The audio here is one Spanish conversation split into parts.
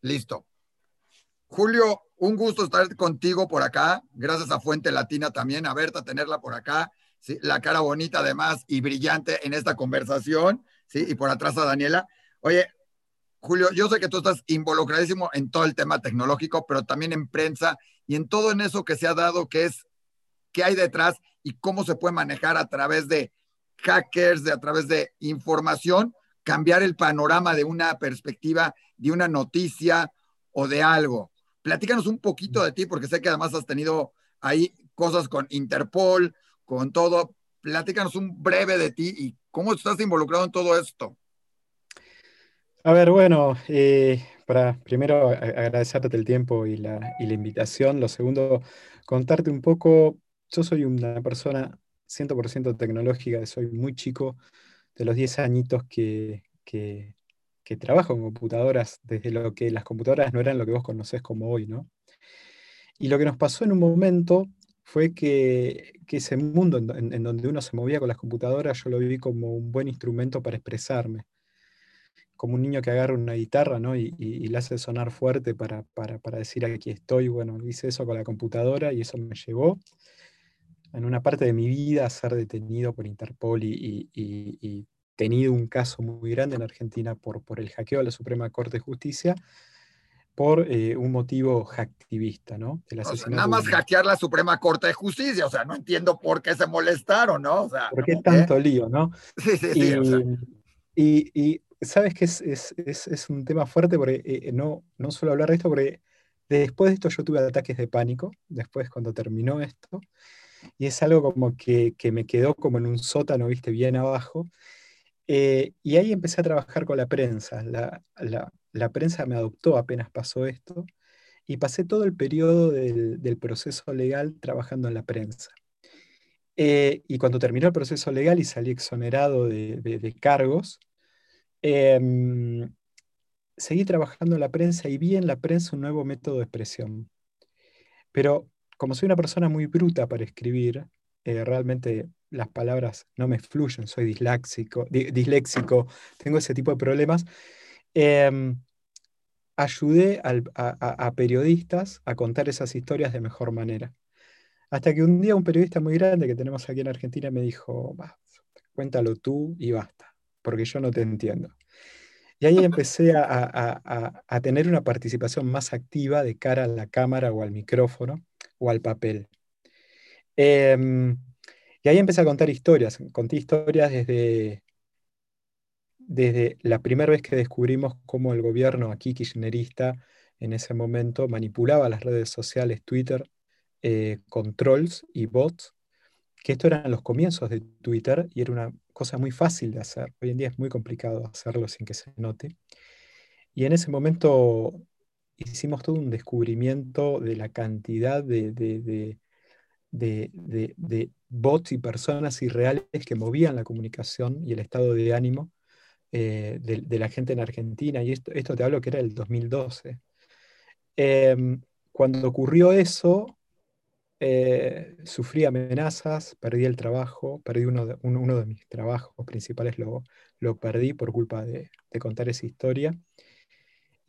Listo. Julio, un gusto estar contigo por acá. Gracias a Fuente Latina también, a Berta tenerla por acá. ¿sí? La cara bonita además y brillante en esta conversación. ¿sí? Y por atrás a Daniela. Oye, Julio, yo sé que tú estás involucradísimo en todo el tema tecnológico, pero también en prensa y en todo en eso que se ha dado, que es qué hay detrás y cómo se puede manejar a través de hackers, de a través de información, cambiar el panorama de una perspectiva, de una noticia o de algo. Platícanos un poquito de ti, porque sé que además has tenido ahí cosas con Interpol, con todo. Platícanos un breve de ti y cómo estás involucrado en todo esto. A ver, bueno, eh, para primero agradecerte el tiempo y la, y la invitación. Lo segundo, contarte un poco. Yo soy una persona 100% tecnológica, soy muy chico, de los 10 añitos que, que, que, trabajo en computadoras, desde lo que las computadoras no eran lo que vos conocés como hoy, ¿no? Y lo que nos pasó en un momento fue que, que ese mundo en, donde uno se movía con las computadoras, yo lo viví como un buen instrumento para expresarme. Como un niño que agarra una guitarra ¿no? y, y, y la hace sonar fuerte para, para, para decir aquí estoy. Bueno, hice eso con la computadora y eso me llevó en una parte de mi vida ser detenido por Interpol y, y, y, tenido un caso muy grande en Argentina por, por el hackeo a la Suprema Corte de Justicia por eh, un motivo hacktivista, ¿no? o sea, nada más hackear la Suprema Corte de Justicia, o sea, no entiendo por qué se molestaron, ¿no? O sea, ¿Por qué tanto ¿eh? lío, no? Sí, sí, sí. Y, o sea. y, y sabes que es, es, es, es, un tema fuerte porque eh, no, no suelo hablar de esto porque después de esto yo tuve ataques de pánico, después cuando terminó esto, y es algo como que, que, me quedó como en un sótano, viste, bien abajo. Eh, y ahí empecé a trabajar con la prensa. La, la, prensa me adoptó apenas pasó esto y pasé todo el periodo del, del proceso legal trabajando en la prensa. Eh, y cuando terminó el proceso legal y salí exonerado de, de, cargos, eh, seguí trabajando en la prensa y vi en la prensa un nuevo método de expresión. Pero como soy una persona muy bruta para escribir, eh, realmente las palabras no me fluyen, soy disléxico, di, disléxico tengo ese tipo de problemas, eh, ayudé a, periodistas a contar esas historias de mejor manera. Hasta que un día un periodista muy grande que tenemos aquí en Argentina me dijo, cuéntalo tú y basta, porque yo no te entiendo. Y ahí empecé a, tener una participación más activa de cara a la cámara o al micrófono o al papel. Eh, y ahí empecé a contar historias. Conté historias desde, desde la primera vez que descubrimos cómo el gobierno aquí kirchnerista en ese momento manipulaba las redes sociales, Twitter, eh, con trolls y bots, que esto eran los comienzos de Twitter y era una cosa muy fácil de hacer. Hoy en día es muy complicado hacerlo sin que se note. Y en ese momento hicimos todo un descubrimiento de la cantidad de, de, de, de, bots y personas irreales que movían la comunicación y el estado de ánimo eh, de, la gente en Argentina. Y esto, esto te hablo que era el 2012. Eh, cuando ocurrió eso, eh, sufrí amenazas, perdí el trabajo, perdí uno de, uno, de mis trabajos principales, lo, lo perdí por culpa de contar esa historia.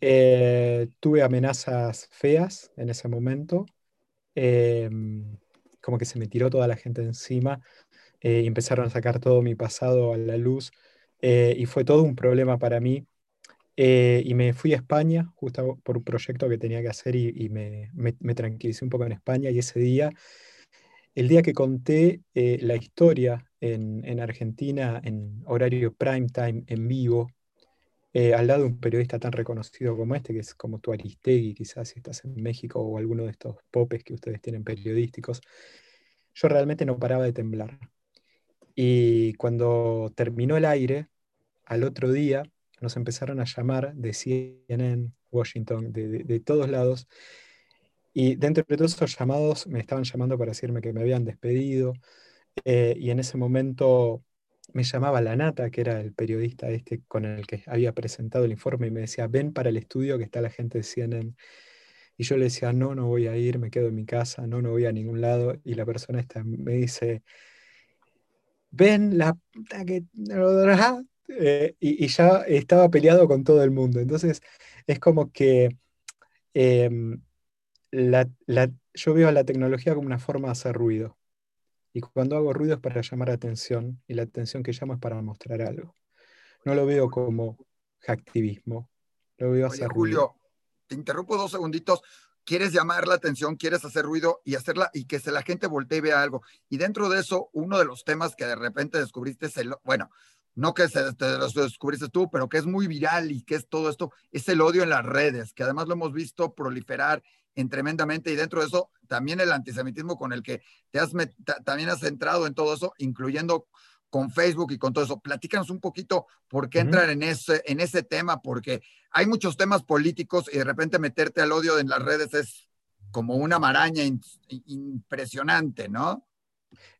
Eh, tuve amenazas feas en ese momento, eh, como que se me tiró toda la gente encima eh, y empezaron a sacar todo mi pasado a la luz eh, y fue todo un problema para mí. Eh, y me fui a España justo por un proyecto que tenía que hacer y, y me, me, me, tranquilicé un poco en España y ese día, el día que conté la historia en, en Argentina en horario prime time en vivo, eh, al lado de un periodista tan reconocido como este, que es como tu Aristegui, quizás si estás en México o alguno de estos popes que ustedes tienen periodísticos, yo realmente no paraba de temblar. Y cuando terminó el aire, al otro día nos empezaron a llamar de CNN, Washington, de, de, de todos lados, y dentro de todos esos llamados me estaban llamando para decirme que me habían despedido, eh, y en ese momento me llamaba La Nata, que era el periodista este con el que había presentado el informe, y me decía, ven para el estudio que está la gente de CNN. Y yo le decía, no, no voy a ir, me quedo en mi casa, no, no voy a ningún lado. Y la persona esta me dice, ven la que eh, y, ya estaba peleado con todo el mundo. Entonces, es como que em, yo veo a la tecnología como una forma de hacer ruido. Y cuando hago ruido es para llamar atención, y la atención que llamo es para mostrar algo. No lo veo como activismo, lo veo hacer Julio, te interrumpo dos segunditos. Quieres llamar la atención, quieres hacer ruido y hacerla y que se la gente voltee y vea algo. Y dentro de eso, uno de los temas que de repente descubriste, es el, bueno, no que se, te lo descubriste tú, pero que es muy viral y que es todo esto, es el odio en las redes, que además lo hemos visto proliferar en tremendamente y dentro de eso también el antisemitismo con el que te has también has entrado en todo eso, incluyendo con Facebook y con todo eso. Platícanos un poquito por qué entrar en ese, en ese tema, porque hay muchos temas políticos y de repente meterte al odio en las redes es como una maraña impresionante, ¿no?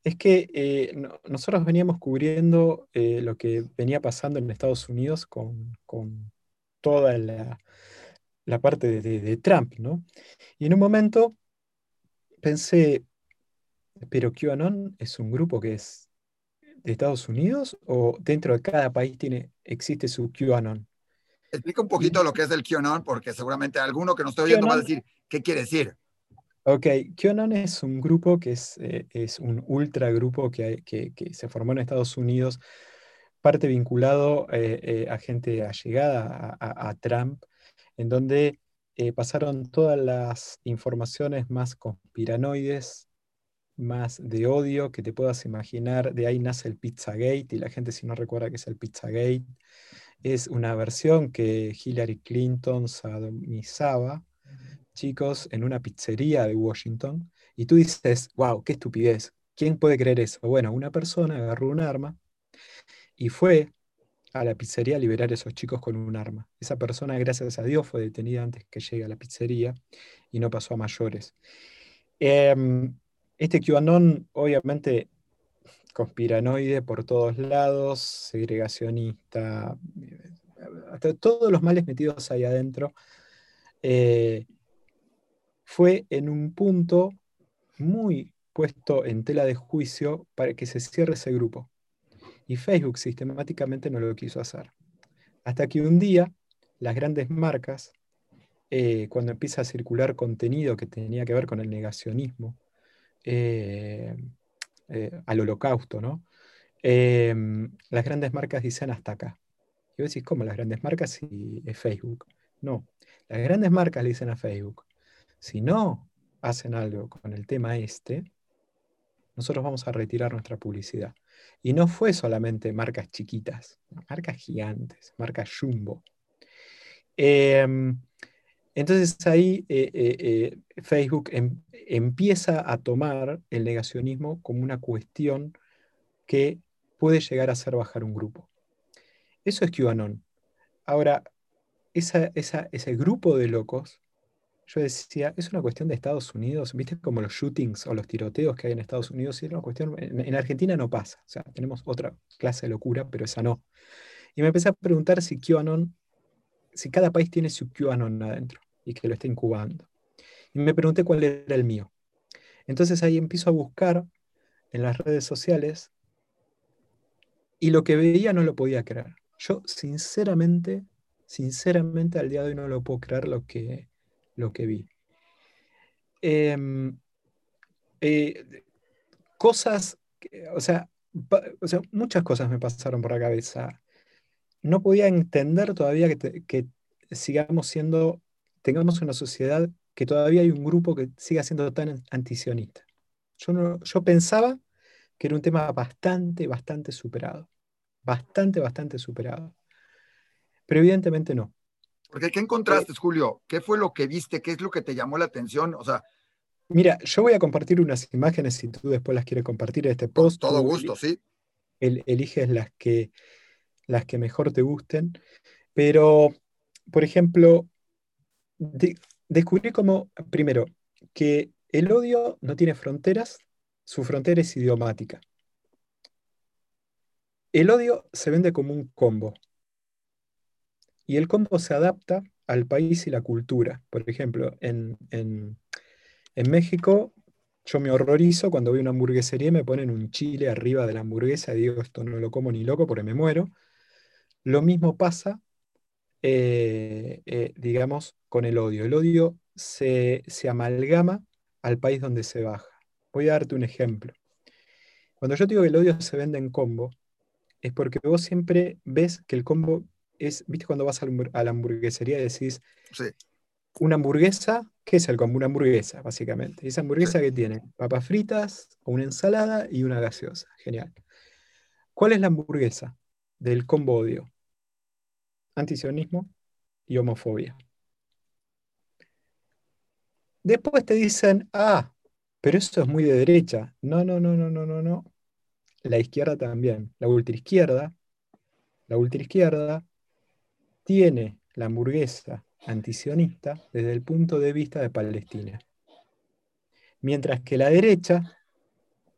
Es que eh, nosotros veníamos cubriendo eh, lo que venía pasando en Estados Unidos con, toda la, parte de, Trump, ¿no? Y en un momento pensé, pero QAnon es un grupo que es de Estados Unidos o dentro de cada país tiene, existe su QAnon. Explica un poquito lo que es el QAnon, porque seguramente alguno que nos esté oyendo va a decir, ¿qué quiere decir? Ok, QAnon es un grupo que es, eh, es un ultra grupo que, que, se formó en Estados Unidos, parte vinculado eh, eh, a gente allegada a, a, Trump, en donde pasaron todas las informaciones más conspiranoides, más de odio que te puedas imaginar. De ahí nace el Pizzagate, y la gente si no recuerda qué es el Pizzagate, es una versión que Hillary Clinton sadomizaba chicos en una pizzería de Washington y tú dices, wow, qué estupidez, ¿quién puede creer eso? Bueno, una persona agarró un arma y fue a la pizzería liberar a esos chicos con un arma. Esa persona, gracias a Dios, fue detenida antes que llegue a la pizzería y no pasó a mayores. Em, este QAnon, obviamente, conspiranoide por todos lados, segregacionista, hasta todos los males metidos ahí adentro. Eh, fue en un punto muy puesto en tela de juicio para que se cierre ese grupo. Y Facebook sistemáticamente no lo quiso hacer. Hasta que un día las grandes marcas, eh, cuando empieza a circular contenido que tenía que ver con el negacionismo, eh, eh, al holocausto, ¿no? las grandes marcas dicen hasta acá. Y vos decís, ¿cómo las grandes marcas y Facebook? No, las grandes marcas le dicen a Facebook, si no hacen algo con el tema este, nosotros vamos a retirar nuestra publicidad. Y no fue solamente marcas chiquitas, marcas gigantes, marcas jumbo. Em, entonces ahí eh, eh, eh, Facebook em, empieza a tomar el negacionismo como una cuestión que puede llegar a hacer bajar un grupo. Eso es QAnon. Ahora, ese grupo de locos yo decía, es una cuestión de Estados Unidos, viste como los shootings o los tiroteos que hay en Estados Unidos, y una cuestión, en, Argentina no pasa, o sea, tenemos otra clase de locura, pero esa no. Y me empecé a preguntar si QAnon, si cada país tiene su QAnon adentro y que lo está incubando. Y me pregunté cuál era el mío. Entonces ahí empiezo a buscar en las redes sociales y lo que veía no lo podía creer. Yo sinceramente, sinceramente al día de hoy no lo puedo creer lo que, lo que vi. Em, eh, cosas, o sea, muchas cosas me pasaron por la cabeza. No podía entender todavía que, sigamos siendo, tengamos una sociedad que todavía hay un grupo que siga siendo tan antisionista. Yo, yo pensaba que era un tema bastante, bastante superado. Bastante, bastante superado. Pero evidentemente no. Porque ¿qué encontraste, Julio? ¿Qué fue lo que viste? ¿Qué es lo que te llamó la atención? O sea, Mira, yo voy a compartir unas imágenes si tú después las quieres compartir en este post. Con todo gusto, sí. eliges las que, las que mejor te gusten. Pero, por ejemplo, descubrí como, primero, que el odio no tiene fronteras, su frontera es idiomática. El odio se vende como un combo. Y el combo se adapta al país y la cultura. Por ejemplo, en, México yo me horrorizo cuando a una hamburguesería y me ponen un chile arriba de la hamburguesa y digo, esto no lo como ni loco porque me muero. Lo mismo pasa, eh, eh, digamos, con el odio. El odio se, se amalgama al país donde se baja. Voy a darte un ejemplo. Cuando yo digo que el odio se vende en combo, es porque vos siempre ves que el combo es, viste cuando vas a la hamburguesería y decís, una hamburguesa, ¿qué es el combo? Una hamburguesa, básicamente. esa hamburguesa que tiene papas fritas, una ensalada y una gaseosa. Genial. ¿Cuál es la hamburguesa del combo odio? Antisionismo y homofobia. Después te dicen, ah, pero eso es muy de derecha. No, no, no, no, no, no, no. La izquierda también. La ultraizquierda, la ultraizquierda tiene la hamburguesa antisionista desde el punto de vista de Palestina. Mientras que la derecha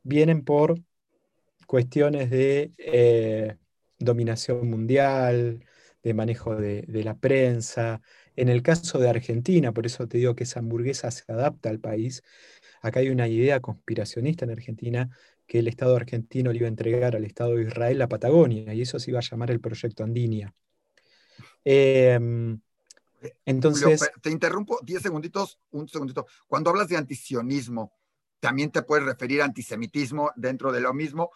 vienen por cuestiones de eh, dominación mundial, de manejo de, de, la prensa. En el caso de Argentina, por eso te digo que esa hamburguesa se adapta al país, acá hay una idea conspiracionista en Argentina que el Estado argentino le iba a entregar al Estado de Israel la Patagonia, y eso se iba a llamar el Proyecto Andinia. Em, entonces. te interrumpo 10 segunditos, un segundito. Cuando hablas de antisionismo, también te puedes referir a antisemitismo dentro de lo mismo,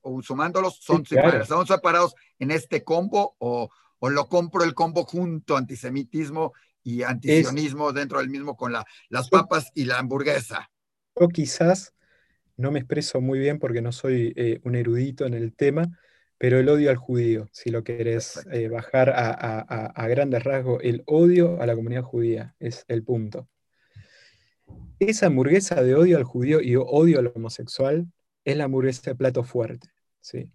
o sumándolos, son, separados, ¿son separados en este combo o, o, lo compro el combo junto, antisemitismo y antisionismo dentro del mismo con la, las papas y la hamburguesa? O quizás no me expreso muy bien porque no soy eh, un erudito en el tema, pero el odio al judío, si lo querés eh, bajar a, grandes rasgos, el odio a la comunidad judía es el punto. Esa hamburguesa de odio al judío y odio al homosexual es la hamburguesa de plato fuerte. ¿sí?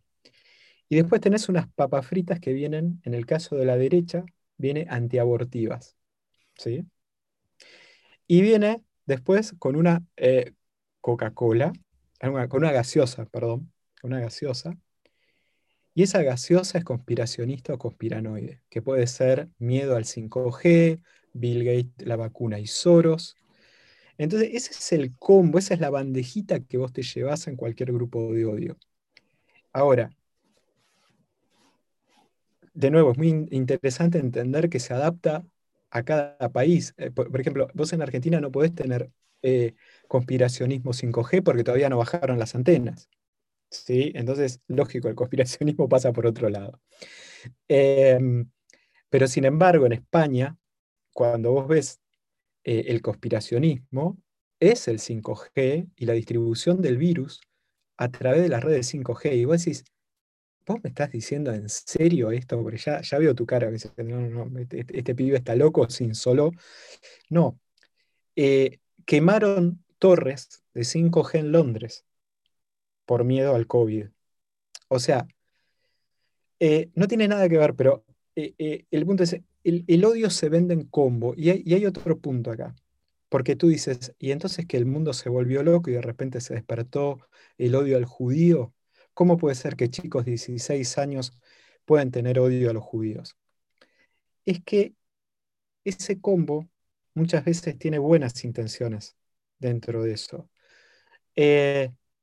Y después tenés unas papas fritas que vienen, en el caso de la derecha, viene antiabortivas. ¿sí? Y viene después con una eh, Coca-Cola, con una gaseosa, perdón, una gaseosa, y esa gaseosa es conspiracionista o conspiranoide, que puede ser miedo al 5G, Bill Gates, la vacuna y Soros. Entonces, ese es el combo, esa es la bandejita que vos te llevas en cualquier grupo de odio. Ahora, de nuevo, es muy interesante entender que se adapta a cada país. Eh, por, ejemplo, vos en Argentina no podés tener eh, conspiracionismo 5G porque todavía no bajaron las antenas. ¿Sí? Entonces, lógico, el conspiracionismo pasa por otro lado. Em, pero sin embargo, en España, cuando vos ves eh, el conspiracionismo, es el 5G y la distribución del virus a través de las redes 5G. Y vos decís, ¿vos me estás diciendo en serio esto? Porque ya, ya veo tu cara, que dice, no, no, este, este, este, pibe está loco sin solo. No. Eh, quemaron torres de 5G en Londres por miedo al COVID. O sea, eh, no tiene nada que ver, pero eh, eh, el punto es, el, odio se vende en combo y hay, otro punto acá. Porque tú dices, y entonces que el mundo se volvió loco y de repente se despertó el odio al judío. ¿Cómo puede ser que chicos de 16 años puedan tener odio a los judíos? Es que ese combo muchas veces tiene buenas intenciones dentro de eso.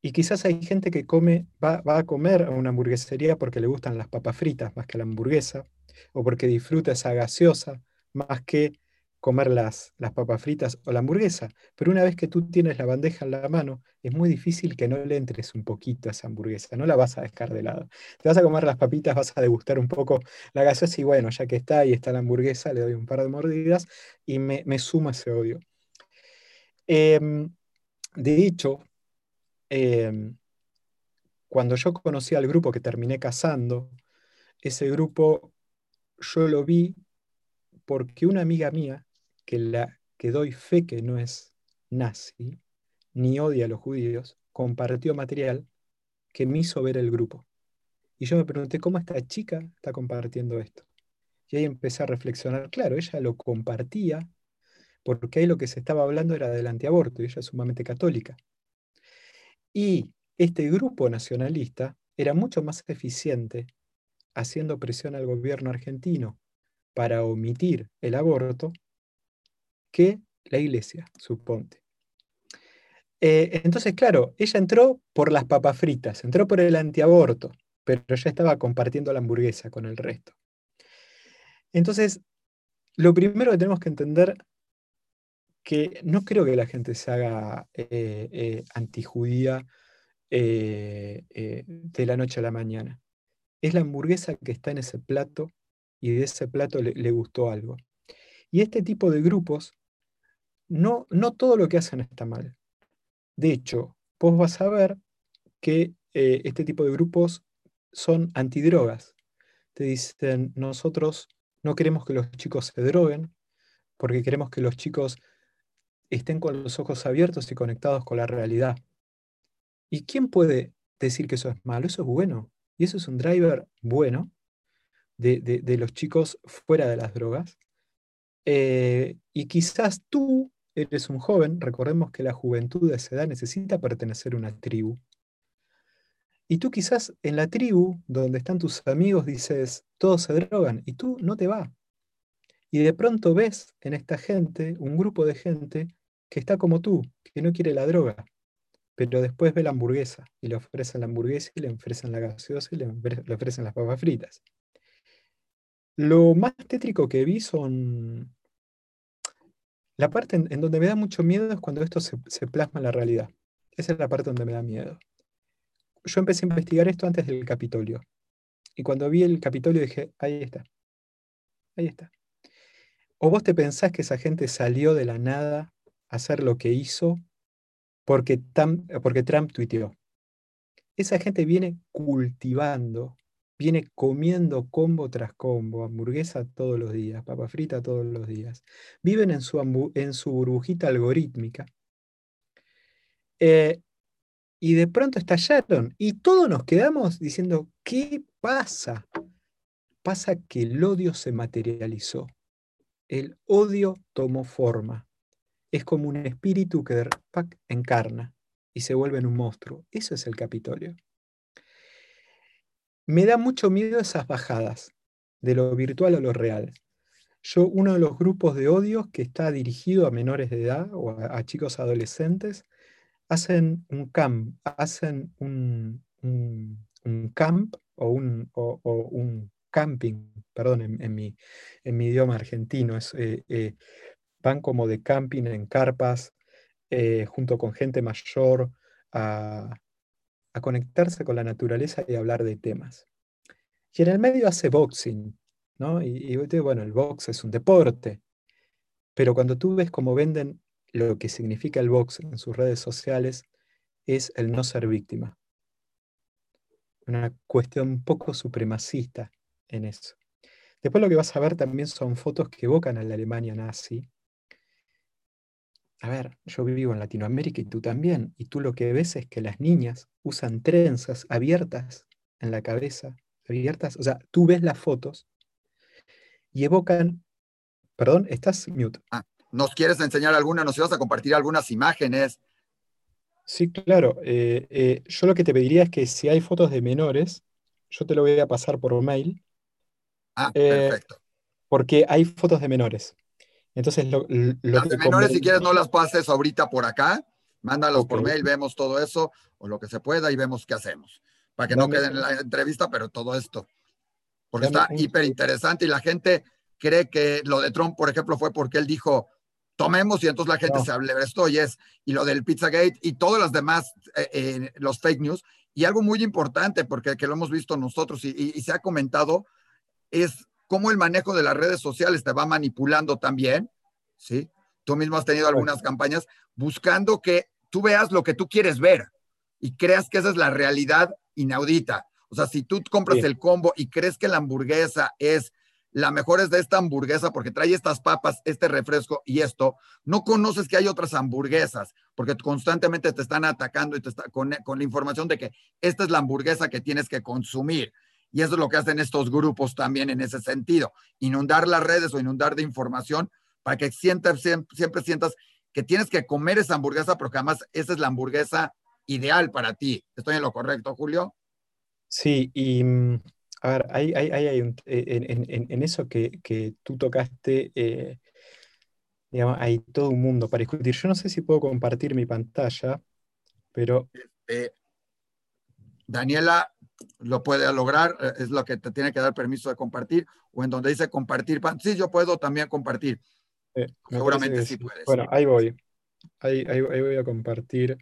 Y quizás hay gente que come, va, a comer a una hamburguesería porque le gustan las papas fritas más que la hamburguesa, o porque disfruta esa gaseosa más que comer las, las papas fritas o la hamburguesa. Pero una vez que tú tienes la bandeja en la mano, es muy difícil que no le entres un poquito a esa hamburguesa, no la vas a dejar de lado. Te vas a comer las papitas, vas a degustar un poco la gaseosa y bueno, ya que está ahí está la hamburguesa, le doy un par de mordidas y me, me suma ese odio. Em, de hecho, Em, cuando yo conocí al grupo que terminé casando, ese grupo yo lo vi porque una amiga mía, que, la, que doy fe que no es nazi, ni odia a los judíos, compartió material que me hizo ver el grupo. Y yo me pregunté, ¿cómo esta chica está compartiendo esto? Y ahí empecé a reflexionar, claro, ella lo compartía porque ahí lo que se estaba hablando era del antiaborto y ella es sumamente católica. Y este grupo nacionalista era mucho más eficiente haciendo presión al gobierno argentino para omitir el aborto que la iglesia, suponte. Eh, entonces, claro, ella entró por las papas fritas, entró por el antiaborto, pero ya estaba compartiendo la hamburguesa con el resto. Entonces, lo primero que tenemos que entender que no creo que la gente se haga eh, eh, antijudía eh, de la noche a la mañana. Es la hamburguesa que está en ese plato y de ese plato le, gustó algo. Y este tipo de grupos, no, no todo lo que hacen está mal. De hecho, vos vas a ver que este tipo de grupos son antidrogas. Te dicen, nosotros no queremos que los chicos se droguen, porque queremos que los chicos estén con los ojos abiertos y conectados con la realidad. ¿Y quién puede decir que eso es malo? Eso es bueno. Y eso es un driver bueno de, los chicos fuera de las drogas. Eh, y quizás tú eres un joven, recordemos que la juventud de esa edad necesita pertenecer a una tribu. Y tú quizás en la tribu, donde están tus amigos, dices, todos se drogan, y tú no te va. Y de pronto ves en esta gente, un grupo de gente, que está como tú, que no quiere la droga, pero después ve la hamburguesa, y le ofrecen la hamburguesa, y le ofrecen la gaseosa, y le ofrecen las papas fritas. Lo más tétrico que vi son... La parte en, donde me da mucho miedo es cuando esto se, se plasma en la realidad. Esa es la parte donde me da miedo yo empecé a investigar esto antes del Capitolio. Y cuando vi el Capitolio dije, ahí está. Ahí está. ¿O vos te pensás que esa gente salió de la nada hacer lo que hizo porque, Trump tuiteó? Esa gente viene cultivando, viene comiendo combo tras combo, hamburguesa todos los días, papa frita todos los días. Viven en su, en su burbujita algorítmica. Eh, y de pronto estallaron y todos nos quedamos diciendo, ¿qué pasa? Pasa que el odio se materializó. El odio tomó forma. Es como un espíritu que encarna y se vuelve en un monstruo. Eso es el Capitolio. Me da mucho miedo esas bajadas, de lo virtual a lo real. Yo, uno de los grupos de odios que está dirigido a menores de edad o a chicos adolescentes, hacen un camp, hacen un, camp o un, un, camping, perdón, en, mi, en, mi, idioma argentino, es, eh, eh, van como de camping en carpas, eh, junto con gente mayor, a, conectarse con la naturaleza y hablar de temas. Y en el medio hace boxing, ¿no? Y, bueno, el box es un deporte, pero cuando tú ves cómo venden lo que significa el box en sus redes sociales es el no ser víctima. Una cuestión un poco supremacista en eso. Después lo que vas a ver también son fotos que evocan a la Alemania nazi. A ver, yo vivo en Latinoamérica y tú también, y tú lo que ves es que las niñas usan trenzas abiertas en la cabeza, abiertas, o sea, tú ves las fotos y evocan, perdón, estás mute. Ah, ¿Nos quieres enseñar alguna? ¿Nos ibas a compartir algunas imágenes? Sí, claro. Eh, eh, yo lo que te pediría es que si hay fotos de menores, yo te lo voy a pasar por mail. Ah, eh, perfecto. Porque hay fotos de menores. Entonces, lo, las de menores, si quieres, no las pases ahorita por acá. Mándalos por mail, vemos todo eso, o lo que se pueda, y vemos qué hacemos. Para que no quede en la entrevista, pero todo esto. Porque está hiper interesante y la gente cree que lo de Trump, por ejemplo, fue porque él dijo, tomemos y entonces la gente se hable de esto y es, y lo del Pizzagate y todas las demás, eh, eh, los fake news. Y algo muy importante, porque que lo hemos visto nosotros y, se ha comentado, es cómo el manejo de las redes sociales te va manipulando también, ¿sí? Tú mismo has tenido algunas campañas buscando que tú veas lo que tú quieres ver y creas que esa es la realidad inaudita. O sea, si tú compras el combo y crees que la hamburguesa es la mejor es de esta hamburguesa porque trae estas papas, este refresco y esto, no conoces que hay otras hamburguesas porque constantemente te están atacando y te está con, la información de que esta es la hamburguesa que tienes que consumir. Y eso es lo que hacen estos grupos también en ese sentido, inundar las redes o inundar de información para que siempre, siempre sientas que tienes que comer esa hamburguesa, porque además esa es la hamburguesa ideal para ti. ¿Estoy en lo correcto, Julio? Sí, y mm, a ver, hay, eh, en, eso que, tú tocaste, eh, digamos, hay todo un mundo para discutir. Yo no sé si puedo compartir mi pantalla, pero... Este, Daniela, lo puede lograr, eh, es lo que te tiene que dar permiso de compartir, o en donde dice compartir, sí, yo puedo también compartir. Seguramente sí puedes. Bueno, ahí voy. Ahí, ahí, voy a compartir.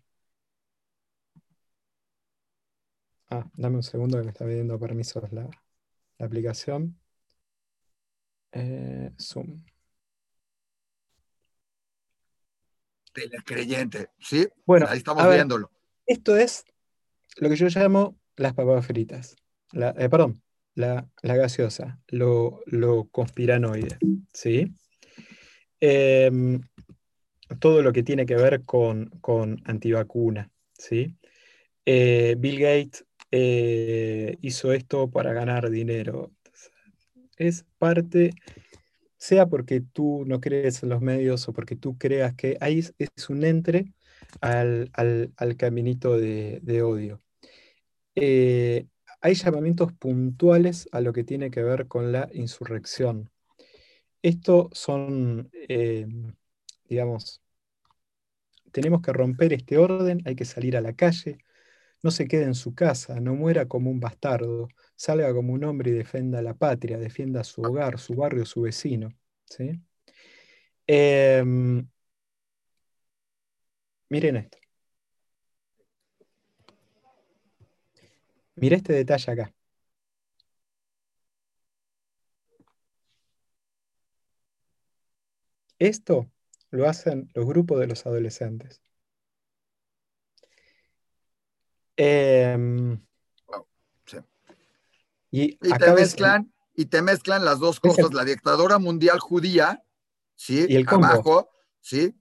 Ah, dame un segundo que me está pidiendo permisos la, la aplicación. Eh, Zoom. Telecreyente, ¿sí? Bueno, ahí estamos viéndolo. Esto es lo que yo llamo las papas fritas. La, eh, perdón, la, gaseosa, lo, conspiranoide, ¿sí? Em, todo lo que tiene que ver con, con antivacuna, ¿sí? Eh, Bill Gates eh, hizo esto para ganar dinero. Es parte, sea porque tú no crees en los medios o porque tú creas que ahí es, un entre al, caminito de, odio. Eh, hay llamamientos puntuales a lo que tiene que ver con la insurrección. Esto son, eh, digamos, tenemos que romper este orden, hay que salir a la calle, no se quede en su casa, no muera como un bastardo, salga como un hombre y defenda la patria, defienda su hogar, su barrio, su vecino. ¿sí? Em, miren esto. Mira este detalle acá. Esto lo hacen los grupos de los adolescentes. Em, y, te mezclan, y te mezclan las dos cosas, la dictadura mundial judía, ¿sí? Y el Abajo, ¿sí?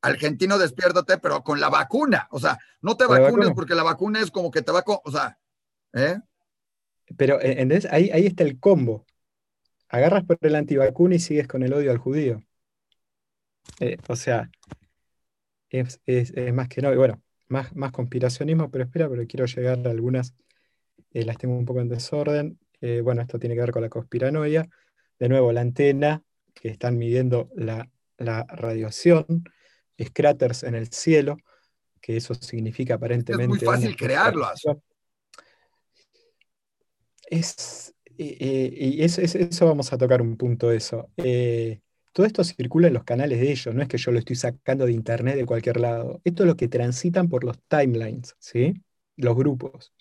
Argentino, despiértate, pero con la vacuna. O sea, no te vacunes porque la vacuna es como que te va a... O sea, ¿eh? Pero ¿entendés? Ahí, ahí está el combo. Agarras por el antivacuna y sigues con el odio al judío. Eh, o sea, es, más que no. Y bueno, más, más conspiracionismo, pero espera, pero quiero llegar a algunas. Eh, las tengo un poco en desorden. Eh, bueno, esto tiene que ver con la conspiranoia. De nuevo, la antena, que están midiendo la, radiación, es cráteres en el cielo, que eso significa aparentemente. Es muy fácil crearlo. Es, y eso, vamos a tocar un punto eso. Todo esto circula en los canales de ellos, no es que yo lo estoy sacando de internet de cualquier lado. Esto es lo que transitan por los timelines, ¿sí? Los grupos.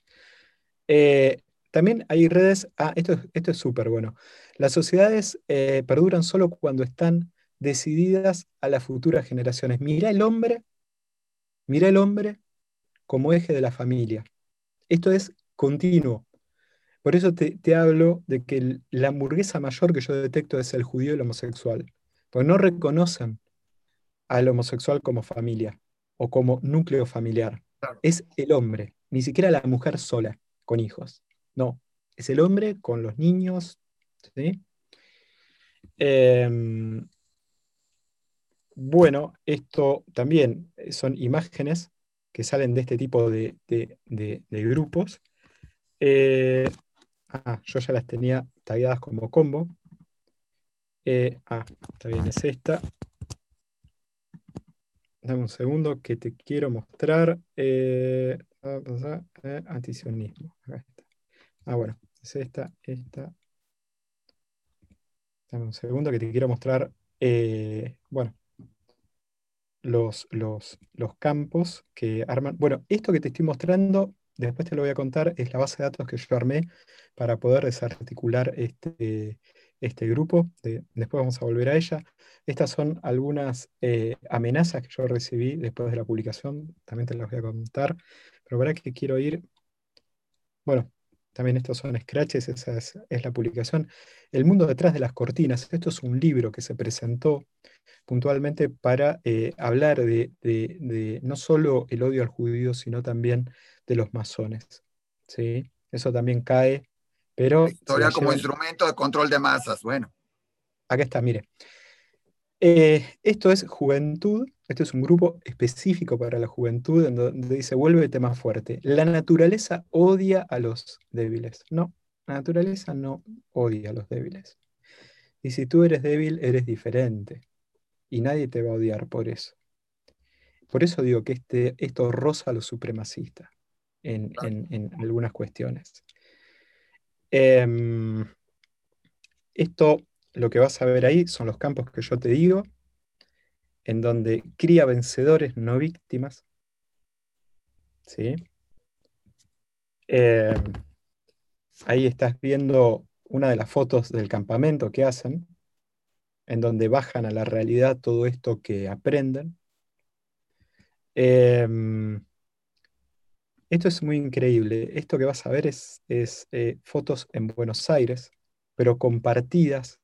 Eh, también hay redes, ah, esto, esto es súper bueno. Las sociedades eh, perduran solo cuando están decididas a las futuras generaciones. Mira el hombre, mira el hombre como eje de la familia. Esto es continuo. Por eso te, te hablo de que la hamburguesa mayor que yo detecto es el judío y el homosexual. Pues no reconocen al homosexual como familia o como núcleo familiar. Es el hombre, ni siquiera la mujer sola, con hijos. No, es el hombre con los niños. Em, bueno, esto también son imágenes que salen de este tipo de, grupos. Eh, ah, yo ya las tenía talladas como combo. Eh, ah, está bien, es esta. Dame un segundo que te quiero mostrar. Eh, eh, antisionismo. Ah, bueno, es esta, esta. Dame un segundo que te quiero mostrar. bueno, los, los, los campos que arman. Bueno, esto que te estoy mostrando, después te lo voy a contar, es la base de datos que yo armé para poder desarticular este, este grupo, después vamos a volver a ella. Estas son algunas eh, amenazas que yo recibí después de la publicación, también te las voy a contar, pero para que quiero ir, bueno, también estos son scratches, esa es, la publicación. El mundo detrás de las cortinas, esto es un libro que se presentó puntualmente para eh, hablar de, no solo el odio al judío, sino también de los masones. ¿sí? Eso también cae pero historia como instrumento de control de masas, bueno. Acá está, mire. Eh, esto es juventud, esto es un grupo específico para la juventud, en donde dice, vuelve tema fuerte. La naturaleza odia a los débiles. No, la naturaleza no odia a los débiles. Y si tú eres débil, eres diferente. Y nadie te va a odiar por eso. Por eso digo que este, esto roza a los supremacistas en algunas cuestiones. Em, esto, lo que vas a ver ahí son los campos que yo te digo, en donde cría vencedores, no víctimas. ¿Sí? Em, ahí estás viendo una de las fotos del campamento que hacen, en donde bajan a la realidad todo esto que aprenden. Em, esto es muy increíble. Esto que vas a ver es, eh, fotos en Buenos Aires, pero compartidas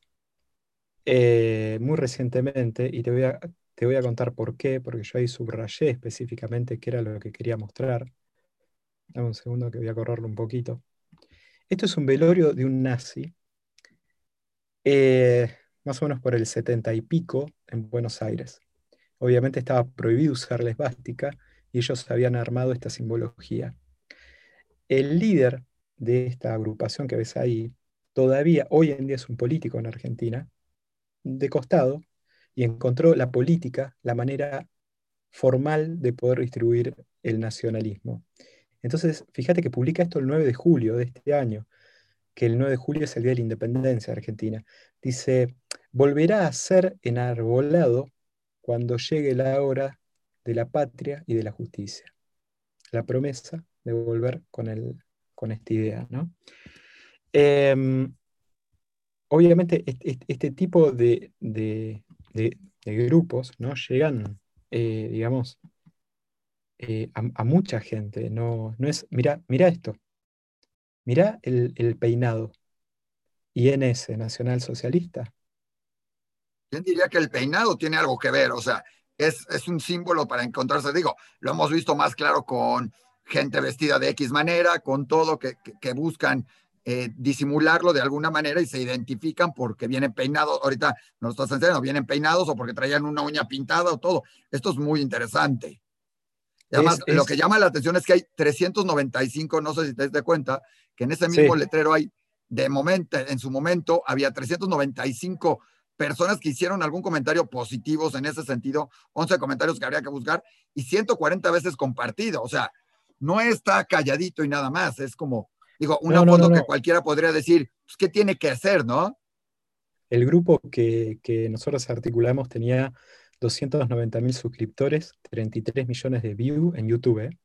eh, muy recientemente, y te voy, a, te voy a contar por qué, porque yo ahí subrayé específicamente qué era lo que quería mostrar. Dame un segundo que voy a correrlo un poquito. Esto es un velorio de un nazi, eh, más o menos por el setenta y pico en Buenos Aires. Obviamente estaba prohibido usar la y ellos habían armado esta simbología. El líder de esta agrupación que ves ahí, todavía hoy en día es un político en Argentina, de costado, y encontró la política, la manera formal de poder distribuir el nacionalismo. Entonces, fíjate que publica esto el 9 de julio de este año, que el 9 de julio es el Día de la Independencia de Argentina. Dice, volverá a ser enarbolado cuando llegue la hora de la patria y de la justicia. La promesa de volver con, el, con esta idea. ¿no? Em, obviamente, este, tipo de, grupos ¿no? llegan, eh, digamos, eh, a, mucha gente. No, no es, mira, mira esto, mira el, el peinado. INS, Nacional Socialista. ¿Quién diría que el peinado tiene algo que ver? O sea, es, un símbolo para encontrarse. Digo, lo hemos visto más claro con gente vestida de X manera, con todo que, buscan eh, disimularlo de alguna manera y se identifican porque vienen peinados, ahorita nos estás enseñando, vienen peinados o porque traían una uña pintada o todo. Esto es muy interesante. además, lo que llama la atención es que hay 395, no sé si te das cuenta, que en ese mismo letrero hay, de momento, en su momento, había 395 personas que hicieron algún comentario positivos en ese sentido, 11 comentarios que habría que buscar y 140 veces compartido. O sea, no está calladito y nada más. Es como, digo, una foto que cualquiera podría decir, pues, ¿qué tiene que hacer, no? El grupo que, nosotros articulamos tenía 290 mil suscriptores, 33 millones de views en YouTube. ¿eh?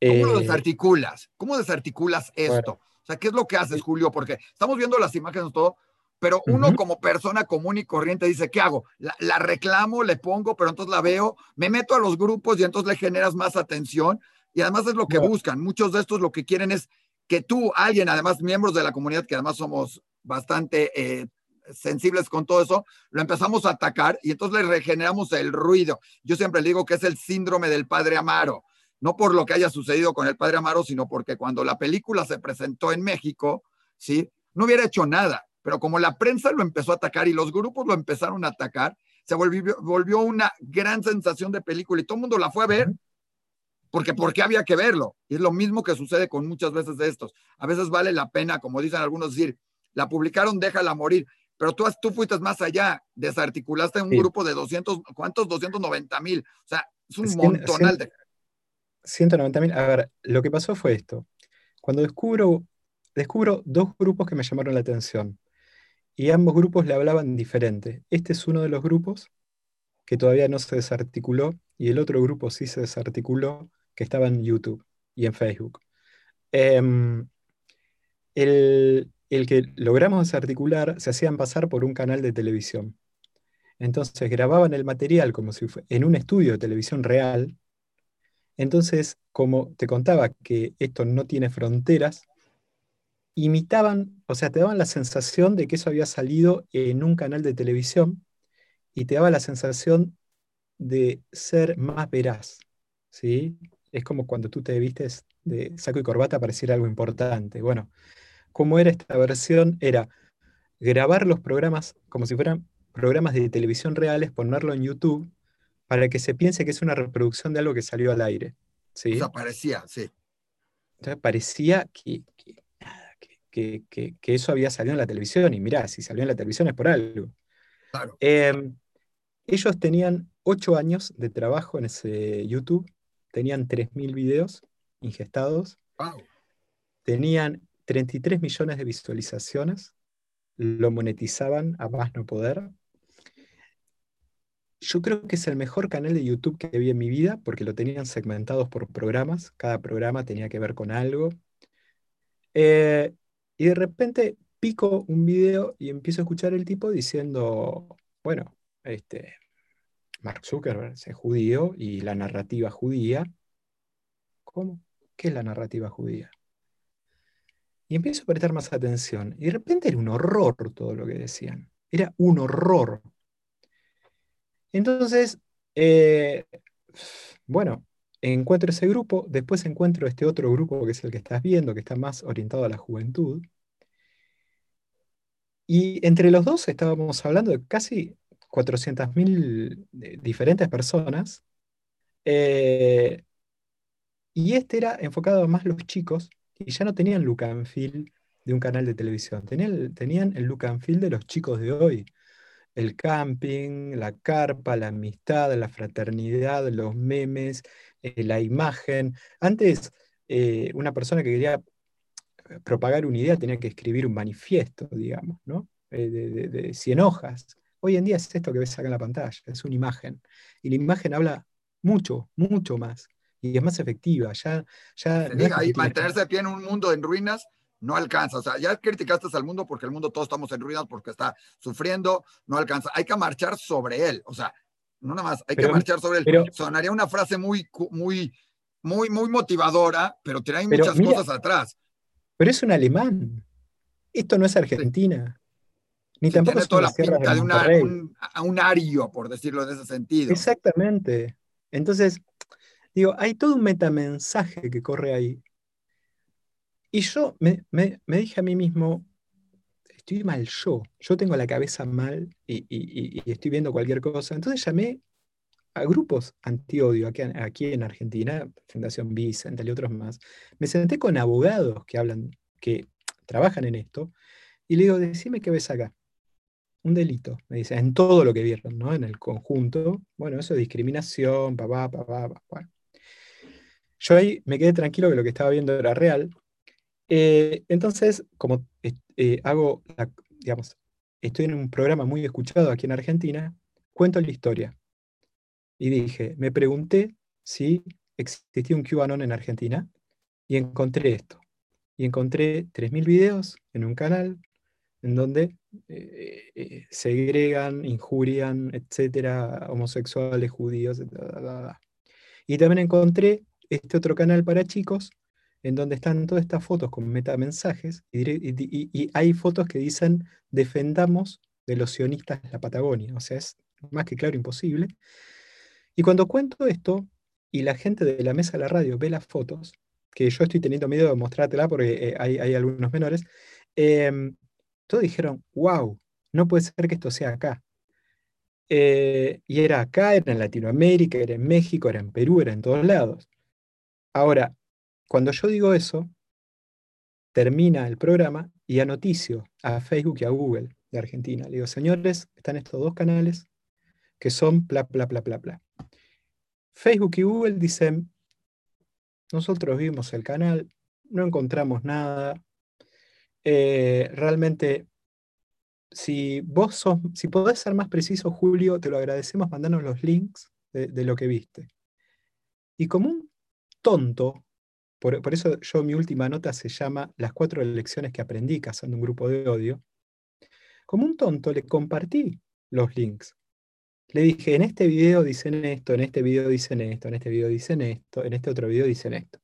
¿Cómo lo desarticulas? ¿Cómo desarticulas esto? O sea, ¿qué es lo que haces, Julio? Porque estamos viendo las imágenes todo, pero uno como persona común y corriente dice, ¿qué hago? La, reclamo, le pongo, pero entonces la veo, me meto a los grupos y entonces le generas más atención y además es lo que buscan. Muchos de estos lo que quieren es que tú, alguien, además miembros de la comunidad, que además somos bastante eh, sensibles con todo eso, lo empezamos a atacar y entonces le regeneramos el ruido. Yo siempre digo que es el síndrome del padre Amaro, no por lo que haya sucedido con el padre Amaro, sino porque cuando la película se presentó en México, ¿sí? No hubiera hecho nada pero como la prensa lo empezó a atacar y los grupos lo empezaron a atacar, se volvió, volvió una gran sensación de película y todo el mundo la fue a ver, porque porque había que verlo. Y es lo mismo que sucede con muchas veces de estos. A veces vale la pena, como dicen algunos, decir, la publicaron, déjala morir. Pero tú, tú fuiste más allá, desarticulaste un grupo de 200, ¿cuántos? 290 mil. O sea, es un montonal de... 190 mil. A ver, lo que pasó fue esto. Cuando descubro, descubro dos grupos que me llamaron la atención y ambos grupos le hablaban diferente. Este es uno de los grupos que todavía no se desarticuló y el otro grupo sí se desarticuló, que estaba en YouTube y en Facebook. Em, el, que logramos desarticular se hacían pasar por un canal de televisión. Entonces grababan el material como si fuera en un estudio de televisión real. Entonces, como te contaba que esto no tiene fronteras, imitaban, o sea, te daban la sensación de que eso había salido en un canal de televisión y te daba la sensación de ser más veraz, ¿sí? Es como cuando tú te vistes de saco y corbata pareciera algo importante. Bueno, ¿cómo era esta versión? Era grabar los programas como si fueran programas de televisión reales, ponerlo en YouTube para que se piense que es una reproducción de algo que salió al aire. ¿sí? O sea, parecía, sí. Entonces parecía que, que, eso había salido en la televisión. Y mirá, si salió en la televisión es por algo. Em, ellos tenían ocho años de trabajo en ese YouTube, tenían 3.000 videos ingestados, tenían 33 millones de visualizaciones, lo monetizaban a más no poder. Yo creo que es el mejor canal de YouTube que vi en mi vida porque lo tenían segmentados por programas, cada programa tenía que ver con algo. Eh, y de repente pico un video y empiezo a escuchar el tipo diciendo, bueno, este, Mark Zuckerberg es judío y la narrativa judía. ¿Cómo? ¿Qué es la narrativa judía? Y empiezo a prestar más atención. Y de repente era un horror todo lo que decían. Era un horror. Entonces, eh, bueno, encuentro ese grupo, después encuentro este otro grupo que es el que estás viendo, que está más orientado a la juventud. Y entre los dos estábamos hablando de casi 400.000 eh, diferentes personas. Eh, y este era enfocado más los chicos y ya no tenían look and feel de un canal de televisión, tenían, tenían el look and feel de los chicos de hoy. El camping, la carpa, la amistad, la fraternidad, los memes, eh, la imagen. Antes, eh, una persona que quería eh, propagar una idea tenía que escribir un manifiesto, digamos, ¿no? de, de, de 100 hojas. Hoy en día es esto que ves acá en la pantalla, es una imagen. Y la imagen habla mucho, mucho más y es más efectiva. Ya, ya y mantenerse de pie en un mundo en ruinas no alcanza. O sea, ya criticaste al mundo porque el mundo todos estamos en ruinas porque está sufriendo, no alcanza. Hay que marchar sobre él. O sea, no nada más, hay que marchar sobre él. Pero, Sonaría una frase muy, muy, muy, muy motivadora, pero trae muchas cosas atrás. Pero es un alemán. Esto no es Argentina. Ni tampoco es toda la pinta de, un, un ario, por decirlo de ese sentido. Exactamente. Entonces, Digo, hay todo un metamensaje que corre ahí. Y yo me, dije a mí mismo, estoy mal yo, yo tengo la cabeza mal y, estoy viendo cualquier cosa. Entonces llamé a grupos anti-odio aquí, aquí, en Argentina, Fundación Vicente y otros más. Me senté con abogados que hablan, que trabajan en esto, y le digo, decime qué ves acá. Un delito, me dice, en todo lo que vieron, ¿no? En el conjunto. Bueno, eso es discriminación, papá, papá, papá. Yo ahí me quedé tranquilo que lo que estaba viendo era real. Eh, entonces, como eh, hago, digamos, estoy en un programa muy escuchado aquí en Argentina, cuento la historia. Y dije, me pregunté si existía un QAnon en Argentina y encontré esto. Y encontré 3.000 videos en un canal en donde eh, segregan, injurian, etcétera, homosexuales, judíos, y también encontré este otro canal para chicos, en donde están todas estas fotos con metamensajes, y, y, hay fotos que dicen defendamos de los sionistas la Patagonia. O sea, es más que claro imposible. Y cuando cuento esto, y la gente de la mesa de la radio ve las fotos, que yo estoy teniendo miedo de mostrártela porque eh, hay, algunos menores, em, todos dijeron, wow, no puede ser que esto sea acá. Eh, y era acá, era en Latinoamérica, era en México, era en Perú, era en todos lados. Ahora, cuando yo digo eso, termina el programa y anoticio a Facebook y a Google de Argentina. Le digo, señores, están estos dos canales que son bla, bla, bla, bla, bla. Facebook y Google dicen, nosotros vimos el canal, no encontramos nada. Eh, realmente, si vos sos, si podés ser más preciso, Julio, te lo agradecemos, mandanos los links de, de lo que viste. Y como un tonto, por, eso yo mi última nota se llama Las cuatro lecciones que aprendí cazando un grupo de odio, como un tonto le compartí los links. Le dije, en este video dicen esto, en este video dicen esto, en este video dicen esto, en este otro video dicen esto.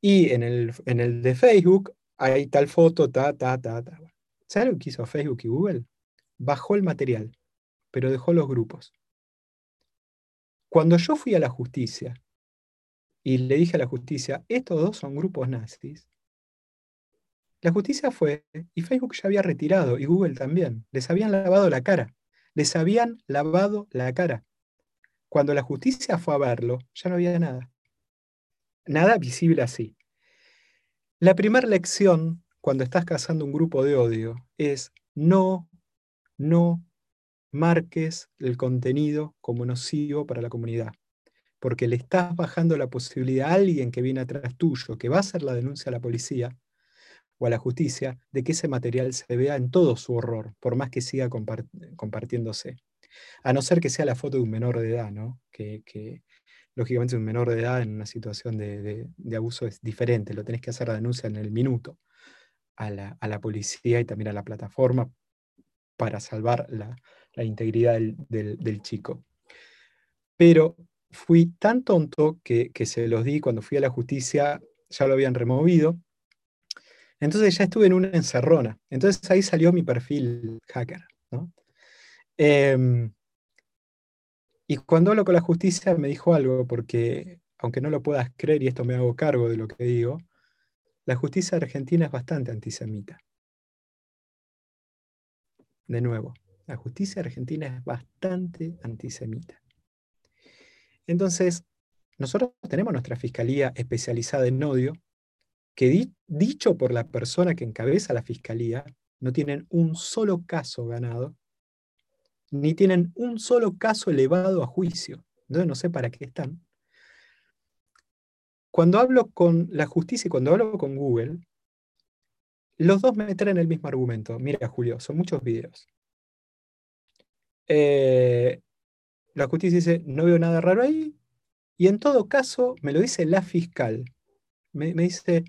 Y en el, en el de Facebook hay tal foto, ta, ta, ta, ta. ¿Sabes lo que hizo Facebook y Google? Bajó el material, pero dejó los grupos. Cuando yo fui a la justicia y le dije a la justicia, estos dos son grupos nazis, la justicia fue, y Facebook ya había retirado, y Google también, les habían lavado la cara, les habían lavado la cara. Cuando la justicia fue a verlo, ya no había nada. Nada visible así. La primera lección cuando estás cazando un grupo de odio es no, no marques el contenido como nocivo para la comunidad porque le estás bajando la posibilidad a alguien que viene atrás tuyo, que va a hacer la denuncia a la policía, o a la justicia de que ese material se vea en todo su horror, por más que siga compartiéndose. A no ser que sea la foto de un menor de edad, ¿no? que, lógicamente un menor de edad en una situación de, abuso es diferente, lo tenés que hacer la denuncia en el minuto a la, policía y también a la plataforma para salvar la, integridad del, chico. Pero fui tan tonto que, que se los di cuando fui a la justicia, ya lo habían removido, entonces ya estuve en una encerrona. Entonces ahí salió mi perfil hacker. Em, y cuando hablo con la justicia me dijo algo, porque aunque no lo puedas creer y esto me hago cargo de lo que digo, la justicia argentina es bastante antisemita. De nuevo, la justicia argentina es bastante antisemita. Entonces, nosotros tenemos nuestra fiscalía especializada en odio, que dicho por la persona que encabeza la fiscalía, no tienen un solo caso ganado, ni tienen un solo caso elevado a juicio. Entonces no sé para qué están. Cuando hablo con la justicia y cuando hablo con Google, los dos me traen el mismo argumento. Mira, Julio, son muchos videos. Eh, la justicia dice, no veo nada raro ahí. Y en todo caso, me lo dice la fiscal. Me, dice,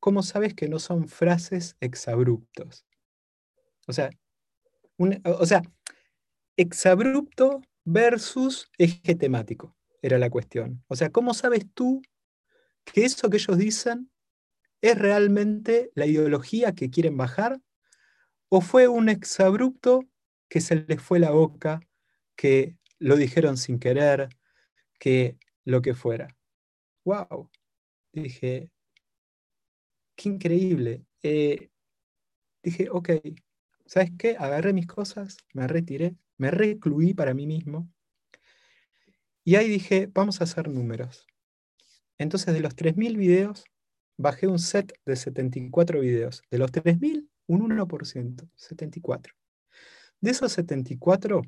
¿cómo sabes que no son frases exabruptos? O sea, o sea, exabrupto versus eje temático era la cuestión. O sea, ¿cómo sabes tú que eso que ellos dicen es realmente la ideología que quieren bajar? ¿O fue un exabrupto que se les fue la boca, que lo dijeron sin querer, que lo que fuera? ¡Wow! Dije, qué increíble. Eh, dije, ok, ¿sabes qué? Agarré mis cosas, me retiré, me recluí para mí mismo. Y ahí dije, vamos a hacer números. Entonces, de los 3.000 videos, bajé un set de 74 videos. De los 3.000, un 1%, 74. De esos 74,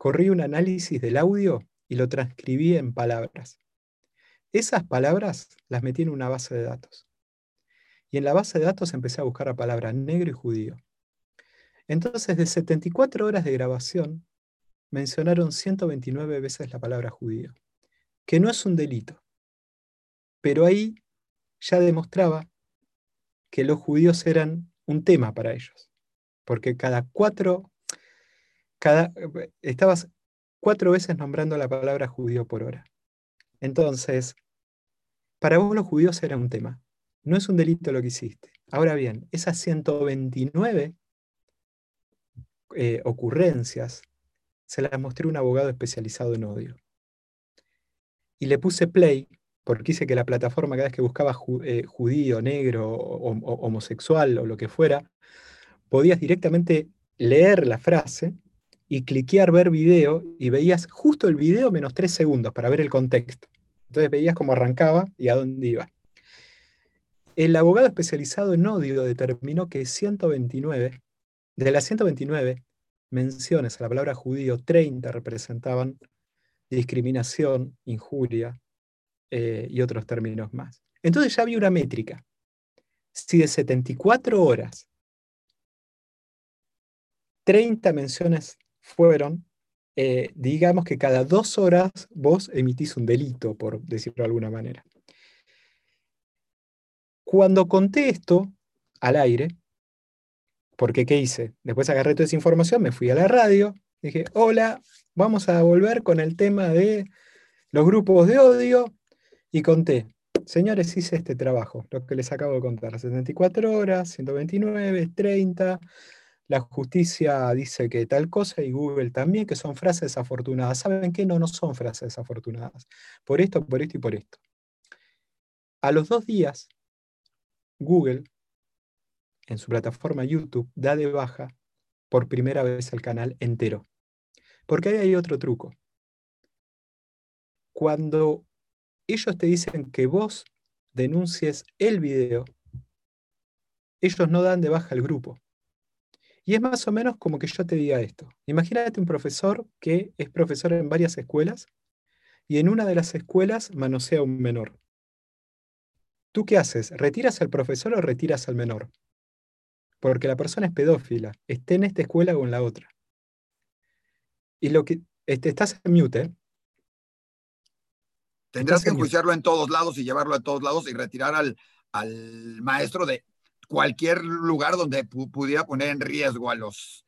corrí un análisis del audio y lo transcribí en palabras. Esas palabras las metí en una base de datos. Y en la base de datos empecé a buscar la palabra negro y judío. Entonces, de 74 horas de grabación, mencionaron 129 veces la palabra judío, que no es un delito. Pero ahí ya demostraba que los judíos eran un tema para ellos, porque cada cuatro, cada, estabas cuatro veces nombrando la palabra judío por hora. Entonces, para vos los judíos era un tema. No es un delito lo que hiciste. Ahora bien, esas 129 eh, ocurrencias se las mostré a un abogado especializado en odio. Y le puse play porque hice que la plataforma cada vez que buscaba eh, judío, negro, o, homosexual o lo que fuera, podías directamente leer la frase y cliquear ver video y veías justo el video menos tres segundos para ver el contexto. Entonces veías cómo arrancaba y a dónde iba. El abogado especializado en odio determinó que 129, de las 129 menciones a la palabra judío, 30 representaban discriminación, injuria eh, y otros términos más. Entonces ya había una métrica. Si de 74 horas 30 menciones fueron, eh, digamos que cada dos horas vos emitís un delito, por decirlo de alguna manera. Cuando conté esto al aire, porque ¿qué hice? Después agarré toda esa información, me fui a la radio, dije, hola, vamos a volver con el tema de los grupos de odio, y conté, señores, hice este trabajo, lo que les acabo de contar, 74 horas, 129, 30, la justicia dice que tal cosa y Google también, que son frases desafortunadas. ¿Saben qué? No, no son frases desafortunadas. Por esto, por esto y por esto. A los dos días Google, en su plataforma YouTube, da de baja por primera vez el canal entero. Porque ahí hay otro truco. Cuando ellos te dicen que vos denuncies el video, ellos no dan de baja el grupo. Y es más o menos como que yo te diga esto. Imagínate un profesor que es profesor en varias escuelas y en una de las escuelas manosea a un menor. ¿tú qué haces? ¿Retiras al profesor o retiras al menor? Porque la persona es pedófila, esté en esta escuela o en la otra. Y lo que este, estás en mute. ¿eh? Tendrás que enjuiciarlo en todos lados y llevarlo a todos lados y retirar al, al maestro de cualquier lugar donde pudiera poner en riesgo a los,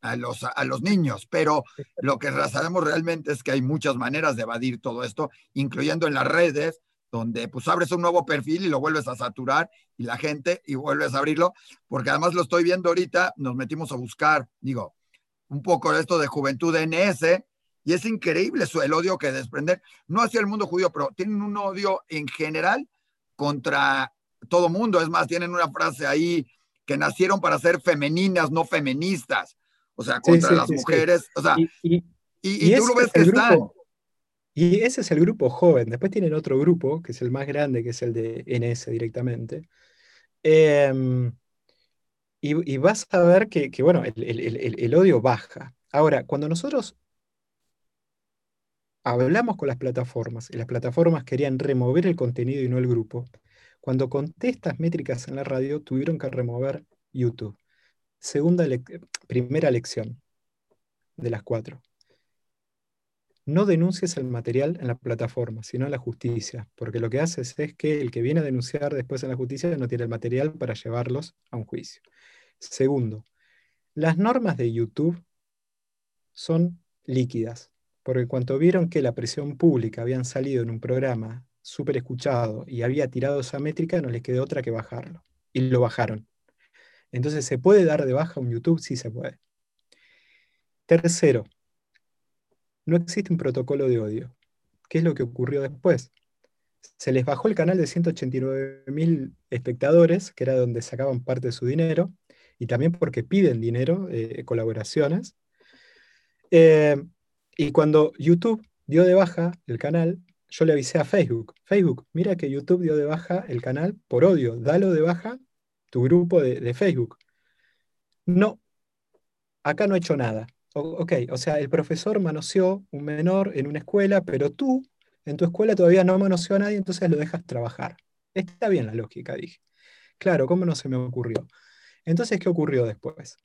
a los, a los niños. Pero lo que sabemos realmente es que hay muchas maneras de evadir todo esto, incluyendo en las redes, donde pues abres un nuevo perfil y lo vuelves a saturar y la gente y vuelves a abrirlo, porque además lo estoy viendo ahorita, nos metimos a buscar, digo, un poco de esto de Juventud NS, y es increíble el odio que desprender, no hacia el mundo judío, pero tienen un odio en general contra todo mundo. Es más, tienen una frase ahí que nacieron para ser femeninas, no feministas. O sea, contra las mujeres. O sea, y, tú lo ves que están. Y ese es el grupo joven. Después tienen otro grupo, que es el más grande, que es el de NS directamente. Em, y, vas a ver que, bueno, el, odio baja. Ahora, cuando nosotros hablamos con las plataformas y las plataformas querían remover el contenido y no el grupo, cuando conté estas métricas en la radio, tuvieron que remover YouTube. Segunda primera lección de las cuatro. No denuncies el material en la plataforma, sino en la justicia, porque lo que haces es que el que viene a denunciar después en la justicia no tiene el material para llevarlos a un juicio. Segundo, las normas de YouTube son líquidas. Porque cuando vieron que la presión pública habían salido en un programa súper escuchado y había tirado esa métrica, no les quedó otra que bajarlo. Y lo bajaron. Entonces, ¿se puede dar de baja un YouTube? Sí se puede. Tercero, no existe un protocolo de odio. ¿Qué es lo que ocurrió después? Se les bajó el canal de 189 mil espectadores, que era donde sacaban parte de su dinero, y también porque piden dinero, eh, colaboraciones. Eh, y cuando YouTube dio de baja el canal, yo le avisé a Facebook, Facebook, mira que YouTube dio de baja el canal por odio, dalo de baja tu grupo de, Facebook. No, acá no he hecho nada. ok, o sea, el profesor manoseó un menor en una escuela, pero tú en tu escuela todavía no manoseó a nadie, entonces lo dejas trabajar. Está bien la lógica, dije. Claro, ¿cómo no se me ocurrió? Entonces, ¿qué ocurrió después?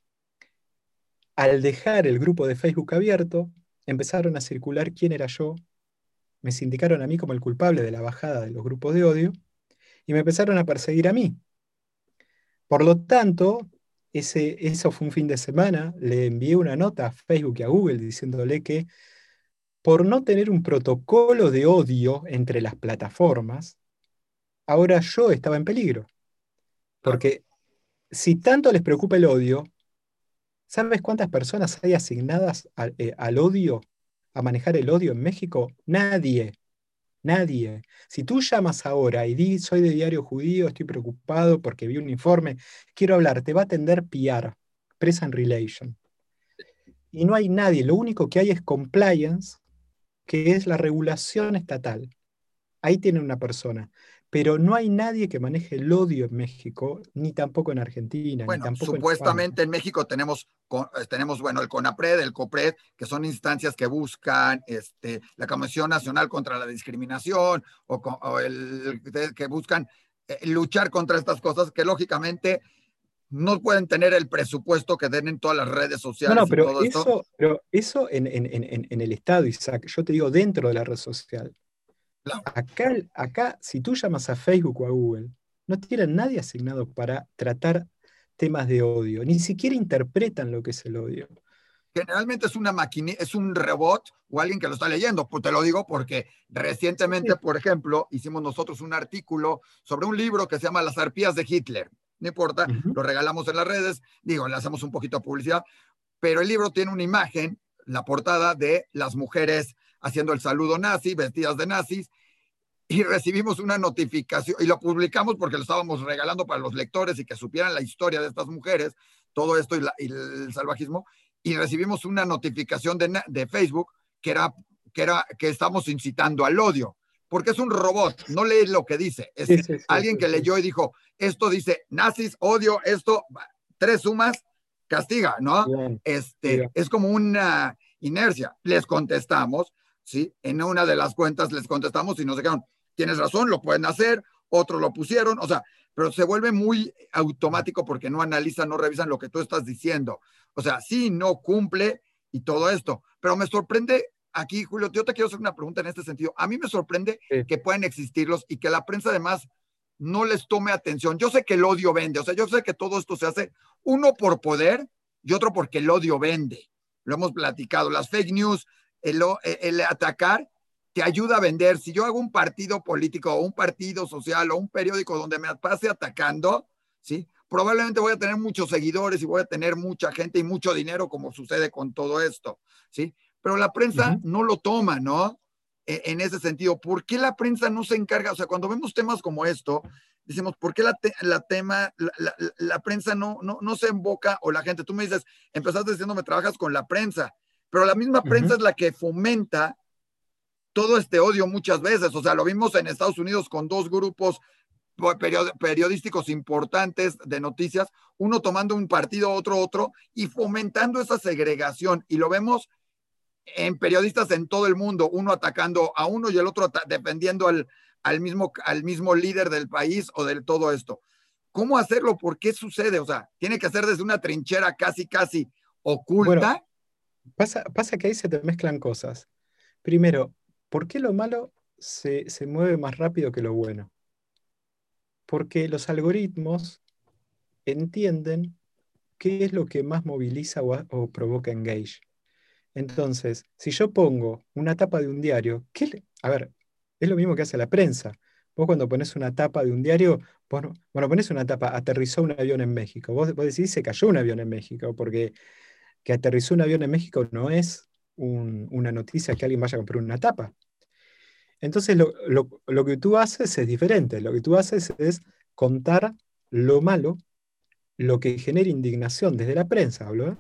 Al dejar el grupo de Facebook abierto, empezaron a circular quién era yo, me sindicaron a mí como el culpable de la bajada de los grupos de odio y me empezaron a perseguir a mí. Por lo tanto, ese, eso fue un fin de semana, le envié una nota a Facebook y a Google diciéndole que por no tener un protocolo de odio entre las plataformas, ahora yo estaba en peligro. Porque si tanto les preocupa el odio, ¿Sabes cuántas personas hay asignadas eh, al, odio, a manejar el odio en México? Nadie. Nadie. Si tú llamas ahora y dices, soy de diario judío, estoy preocupado porque vi un informe, quiero hablar, te va a atender PR, Press and Relation. Y no hay nadie, lo único que hay es compliance, que es la regulación estatal. Ahí tiene una persona pero no hay nadie que maneje el odio en México, ni tampoco en Argentina. Bueno, ni tampoco supuestamente en, México tenemos, eh, tenemos, bueno, el CONAPRED, el COPRED, que son instancias que buscan este, la Comisión Nacional contra la Discriminación o, el, que buscan eh, luchar contra estas cosas que lógicamente no pueden tener el presupuesto que den en todas las redes sociales. No, no, pero, eso, pero eso en, en, en, en el Estado, Isaac, yo te digo dentro de la red social. Acá, acá, si tú llamas a Facebook o a Google, no tienen nadie asignado para tratar temas de odio, ni siquiera interpretan lo que es el odio. Generalmente es una máquina, es un robot o alguien que lo está leyendo. Pues te lo digo porque recientemente, por ejemplo, hicimos nosotros un artículo sobre un libro que se llama Las arpías de Hitler. No importa, lo regalamos en las redes, digo, le hacemos un poquito de publicidad, pero el libro tiene una imagen, la portada de las mujeres haciendo el saludo nazi, vestidas de nazis, y recibimos una notificación, y lo publicamos porque lo estábamos regalando para los lectores y que supieran la historia de estas mujeres, todo esto y, el salvajismo, y recibimos una notificación de, de Facebook que era, que era que estamos incitando al odio, porque es un robot, no lee lo que dice, es alguien que leyó y dijo, esto dice nazis, odio, esto, tres sumas, castiga, ¿no? este, es como una inercia. Les contestamos ¿sí? En una de las cuentas les contestamos y nos dijeron, tienes razón, lo pueden hacer, otros lo pusieron, o sea, pero se vuelve muy automático porque no analizan, no revisan lo que tú estás diciendo. O sea, sí, no cumple y todo esto, pero me sorprende aquí, Julio, yo te quiero hacer una pregunta en este sentido. A mí me sorprende que puedan existirlos y que la prensa además no les tome atención. Yo sé que el odio vende, o sea, yo sé que todo esto se hace uno por poder y otro porque el odio vende. Lo hemos platicado, las fake news, el, el atacar te ayuda a vender. Si yo hago un partido político o un partido social o un periódico donde me pase atacando, ¿sí? Probablemente voy a tener muchos seguidores y voy a tener mucha gente y mucho dinero como sucede con todo esto, ¿sí? Pero la prensa no lo toma, ¿no? E, en ese sentido, ¿por qué la prensa no se encarga? O sea, cuando vemos temas como esto, decimos, ¿por qué la, la tema, la, la, prensa no, no, no se emboca o la gente, tú me dices, empezaste diciendo, me trabajas con la prensa, pero la misma prensa es la que fomenta todo este odio muchas veces. O sea, lo vimos en Estados Unidos con dos grupos periodísticos importantes de noticias, uno tomando un partido, otro otro, y fomentando esa segregación. Y lo vemos en periodistas en todo el mundo, uno atacando a uno y el otro defendiendo al, al, mismo, al mismo líder del país o de todo esto. ¿Cómo hacerlo? ¿Por qué sucede? O sea, tiene que ser desde una trinchera casi, casi oculta. Pasa, que ahí se te mezclan cosas. Primero, ¿Por qué lo malo se, mueve más rápido que lo bueno? Porque los algoritmos entienden qué es lo que más moviliza o, provoca engage. Entonces, si yo pongo una tapa de un diario, ¿qué a ver, es lo mismo que hace la prensa. Vos cuando pones una tapa de un diario, bueno, pones una tapa, aterrizó un avión en México. Vos, vos decís, se cayó un avión en México, porque que aterrizó un avión en México no es una noticia que alguien vaya a comprar una tapa. Entonces lo, que tú haces es diferente. Lo que tú haces es contar lo malo, lo que genera indignación desde la prensa, hablo, ¿eh?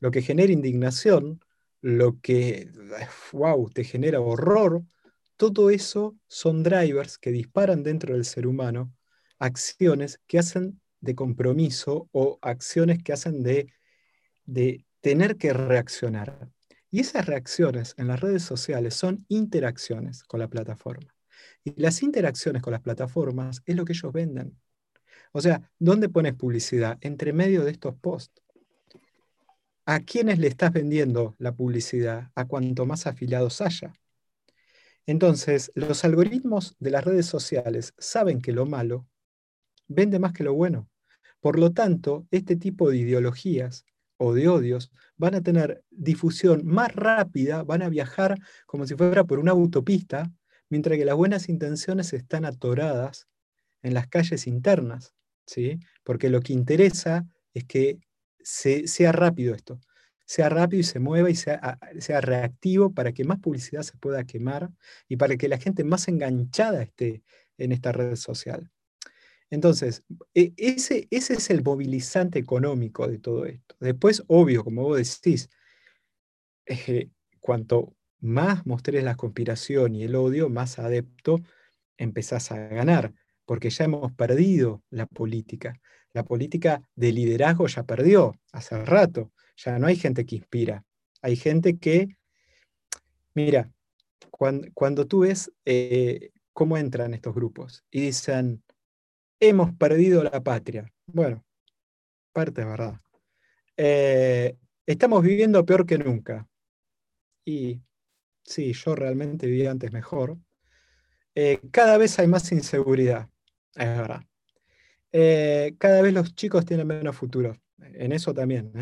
lo que genera indignación, lo que, wow, te genera horror, todo eso son drivers que disparan dentro del ser humano acciones que hacen de compromiso o acciones que hacen de, de tener que reaccionar. Y esas reacciones en las redes sociales son interacciones con la plataforma. Y las interacciones con las plataformas es lo que ellos venden. O sea, ¿dónde pones publicidad? Entre medio de estos posts. ¿A quiénes le estás vendiendo la publicidad? A cuanto más afiliados haya. Entonces, los algoritmos de las redes sociales saben que lo malo vende más que lo bueno. Por lo tanto, este tipo de ideologías o de odios van a tener difusión más rápida, van a viajar como si fuera por una autopista, mientras que las buenas intenciones están atoradas en las calles internas, ¿sí? Porque lo que interesa es que sea rápido esto, sea rápido y se mueva y sea, sea reactivo para que más publicidad se pueda quemar y para que la gente más enganchada esté en esta red social. Entonces, e, ese, ese es el movilizante económico de todo esto. Después, obvio, como vos decís, cuanto más mostres la conspiración y el odio, más adepto empezás a ganar, porque ya hemos perdido la política. La política de liderazgo ya perdió hace rato. Ya no hay gente que inspira. Hay gente que, mira, cuando, tú ves eh, cómo entran estos grupos y dicen, hemos perdido la patria. Bueno, parte de verdad. Eh, estamos viviendo peor que nunca. Y sí, yo realmente vivía antes mejor. Eh, cada vez hay más inseguridad, es verdad. Eh, cada vez los chicos tienen menos futuro. En eso también,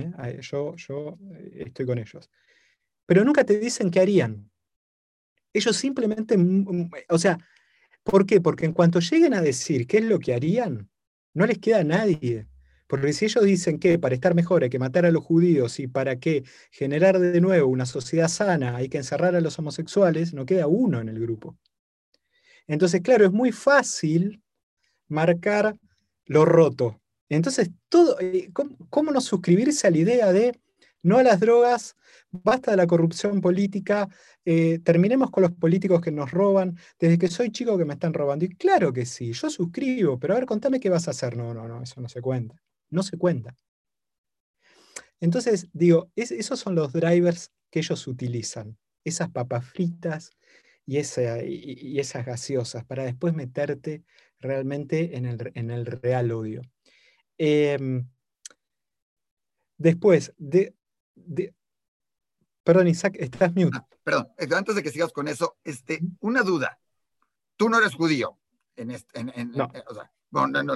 yo, yo estoy con ellos. Pero nunca te dicen qué harían. Ellos simplemente, o sea, ¿Por qué? Porque en cuanto lleguen a decir qué es lo que harían, no les queda a nadie. Porque si ellos dicen que para estar mejor hay que matar a los judíos y para que generar de nuevo una sociedad sana hay que encerrar a los homosexuales, no queda uno en el grupo. Entonces, claro, es muy fácil marcar lo roto. Entonces, todo, eh, ¿cómo, no suscribirse a la idea de no a las drogas, basta de la corrupción política, eh, terminemos con los políticos que nos roban, desde que soy chico que me están robando. Y claro que sí, yo suscribo, pero a ver, contame qué vas a hacer. No, no, no, eso no se cuenta. No se cuenta. Entonces, digo, esos son los drivers que ellos utilizan, esas papas fritas y, esas gaseosas, para después meterte realmente en el, en el real odio. Em, después, de, Perdón, Isaac, estás mute. Ah, perdón, antes de que sigas con eso, este, una duda. Tú no eres judío. En este, en, no. O sea, no, no, no,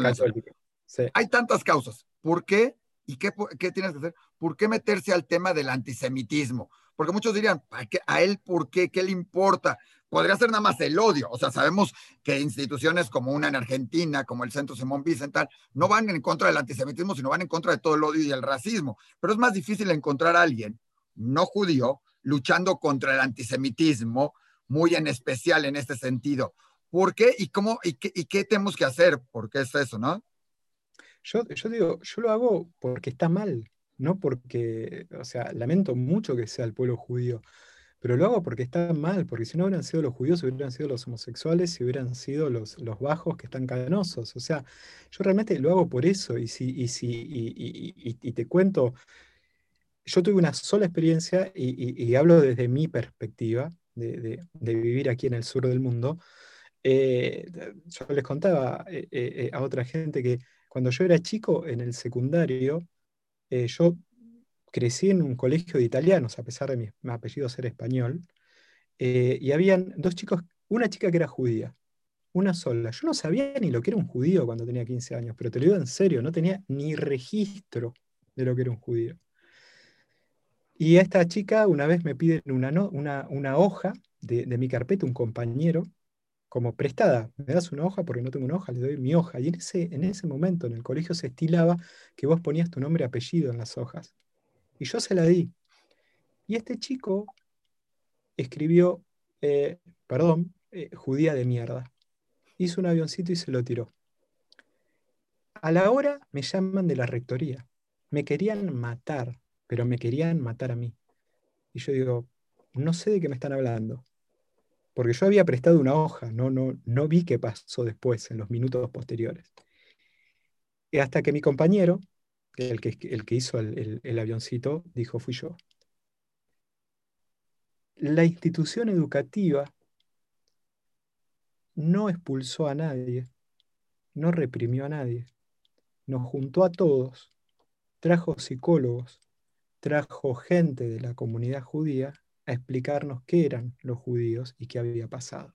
Hay tantas causas. ¿Por qué? ¿Y qué, qué, tienes que hacer? ¿Por qué meterse al tema del antisemitismo? Porque muchos dirían, ¿a, él por qué? ¿Qué le importa? Podría ser nada más el odio. O sea, sabemos que instituciones como una en Argentina, como el Centro Simón Vicental, no van en contra del antisemitismo, sino van en contra de todo el odio y el racismo. Pero es más difícil encontrar a alguien no judío luchando contra el antisemitismo, muy en especial en este sentido. ¿Por qué y cómo qué, y qué tenemos que hacer? Porque es eso, ¿no? Yo, yo digo, yo lo hago porque está mal, no porque, o sea, lamento mucho que sea el pueblo judío, pero lo hago porque está mal, porque si no hubieran sido los judíos, hubieran sido los homosexuales y hubieran sido los, los bajos que están canosos. O sea, yo realmente lo hago por eso. Y si, y si, y, te cuento, yo tuve una sola experiencia y, hablo desde mi perspectiva de, vivir aquí en el sur del mundo. Eh, yo les contaba eh, eh, a otra gente que cuando yo era chico en el secundario, yo crecí en un colegio de italianos, a pesar de mi, apellido ser español, y habían dos chicos, una chica que era judía, una sola. Yo no sabía ni lo que era un judío cuando tenía 15 años, pero te lo digo en serio, no tenía ni registro de lo que era un judío. Y esta chica una vez me piden una, una, hoja de, mi carpeta, un compañero, como prestada. Me das una hoja porque no tengo una hoja, le doy mi hoja. Y en ese, en ese momento en el colegio se estilaba que vos ponías tu nombre y apellido en las hojas. Y yo se la di. Y este chico escribió, eh, perdón, eh, judía de mierda. Hizo un avioncito y se lo tiró. A la hora me llaman de la rectoría. Me querían matar pero me querían matar a mí. Y yo digo, no sé de qué me están hablando. Porque yo había prestado una hoja, no, no, no vi qué pasó después, en los minutos posteriores. Y hasta que mi compañero, el que, el que hizo el, el avioncito, dijo, fui yo. La institución educativa no expulsó a nadie, no reprimió a nadie, nos juntó a todos, trajo psicólogos, trajo gente de la comunidad judía a explicarnos qué eran los judíos y qué había pasado.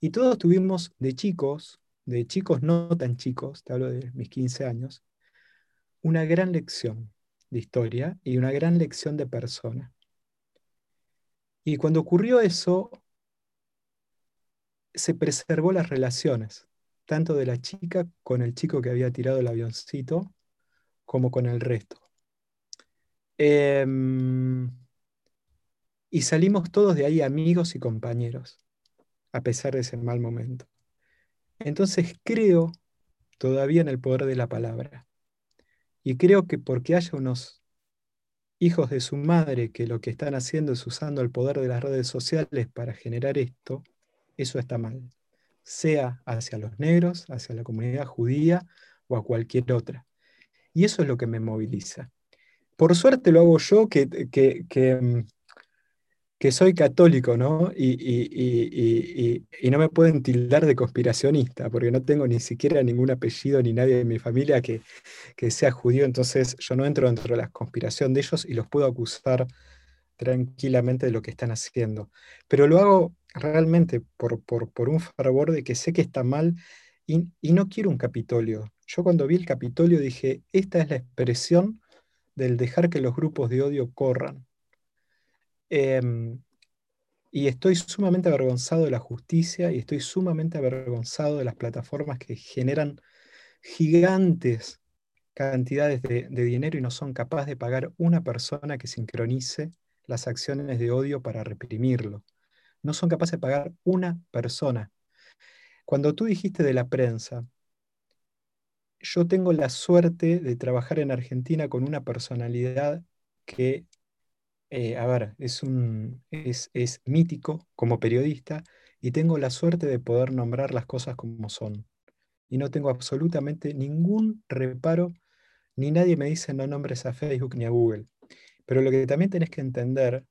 Y todos tuvimos de chicos, de chicos no tan chicos, te hablo de mis 15 años, una gran lección de historia y una gran lección de persona. Y cuando ocurrió eso, se preservó las relaciones, tanto de la chica con el chico que había tirado el avioncito, como con el resto. Em, y salimos todos de ahí amigos y compañeros, a pesar de ese mal momento. Entonces creo todavía en el poder de la palabra. Y creo que porque haya unos hijos de su madre que lo que están haciendo es usando el poder de las redes sociales para generar esto, eso está mal. Sea hacia los negros, hacia la comunidad judía o a cualquier otra. Y eso es lo que me moviliza. Por suerte lo hago yo, que, mm, que, soy católico, ¿no? Y, no me pueden tildar de conspiracionista, porque no tengo ni siquiera ningún apellido ni nadie de mi familia que, sea judío, entonces yo no entro dentro de la conspiración de ellos y los puedo acusar tranquilamente de lo que están haciendo. Pero lo hago realmente por, por, un favor de que sé que está mal y, y no quiero un Capitolio. Yo cuando vi el Capitolio dije, esta es la expresión del dejar que los grupos de odio corran. Em, y estoy sumamente avergonzado de la justicia y estoy sumamente avergonzado de las plataformas que generan gigantes cantidades de, dinero y no son capaces de pagar una persona que sincronice las acciones de odio para reprimirlo. No son capaces de pagar una persona. Cuando tú dijiste de la prensa, yo tengo la suerte de trabajar en Argentina con una personalidad que, eh, a ver, es, un, es, es mítico como periodista y tengo la suerte de poder nombrar las cosas como son. Y no tengo absolutamente ningún reparo, ni nadie me dice no nombres a Facebook ni a Google. Pero lo que también tenés que entender,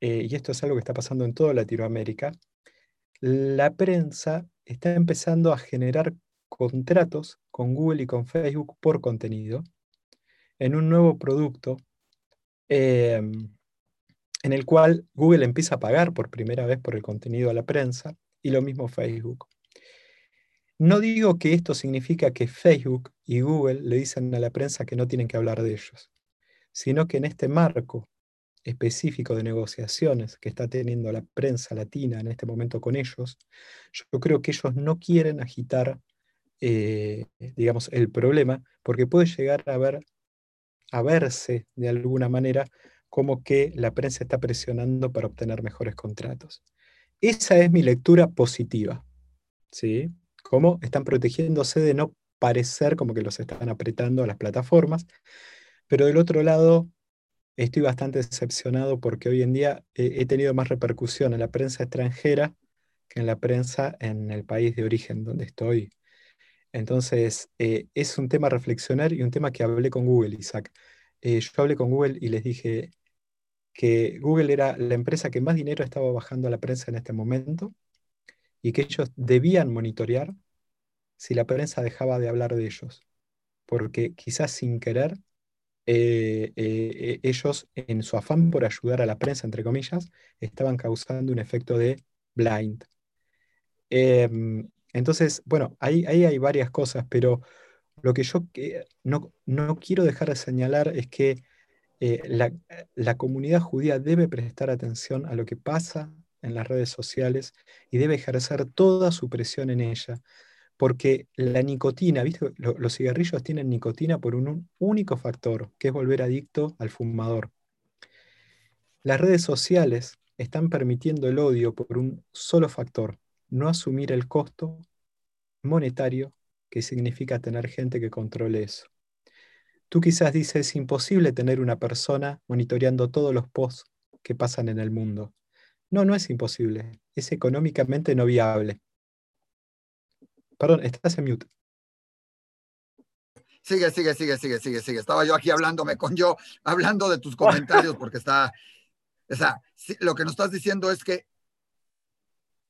eh, y esto es algo que está pasando en toda Latinoamérica, la prensa está empezando a generar contratos con Google y con Facebook por contenido en un nuevo producto em, en el cual Google empieza a pagar por primera vez por el contenido a la prensa y lo mismo Facebook. No digo que esto significa que Facebook y Google le dicen a la prensa que no tienen que hablar de ellos, sino que en este marco específico de negociaciones que está teniendo la prensa latina en este momento con ellos, yo creo que ellos no quieren agitar, eh, digamos, el problema, porque puede llegar a, ver, a verse de alguna manera como que la prensa está presionando para obtener mejores contratos. Esa es mi lectura positiva. ¿sí? Cómo están protegiéndose de no parecer como que los están apretando a las plataformas. Pero del otro lado, estoy bastante decepcionado porque hoy en día he, tenido más repercusión en la prensa extranjera que en la prensa en el país de origen donde estoy. Entonces, eh, es un tema a reflexionar y un tema que hablé con Google, Isaac. Eh, yo hablé con Google y les dije que Google era la empresa que más dinero estaba bajando a la prensa en este momento y que ellos debían monitorear si la prensa dejaba de hablar de ellos, porque quizás sin querer eh, eh, ellos, en su afán por ayudar a la prensa, entre comillas, estaban causando un efecto de blind. Em, entonces, bueno, ahí, ahí, hay varias cosas, pero lo que yo no, no quiero dejar de señalar es que eh, la, comunidad judía debe prestar atención a lo que pasa en las redes sociales y debe ejercer toda su presión en ella, porque la nicotina. Los cigarrillos tienen nicotina por un único factor, que es volver adicto al fumador. Las redes sociales están permitiendo el odio por un solo factor, no asumir el costo monetario que significa tener gente que controle eso. Tú quizás dices, es imposible tener una persona monitoreando todos los posts que pasan en el mundo. No, no es imposible, es económicamente no viable. Perdón, estás en mute. Sigue, sigue, sigue, sigue, sigue, sigue. Estaba yo aquí hablándome con yo, hablando de tus comentarios, porque está, o sea, lo que nos estás diciendo es que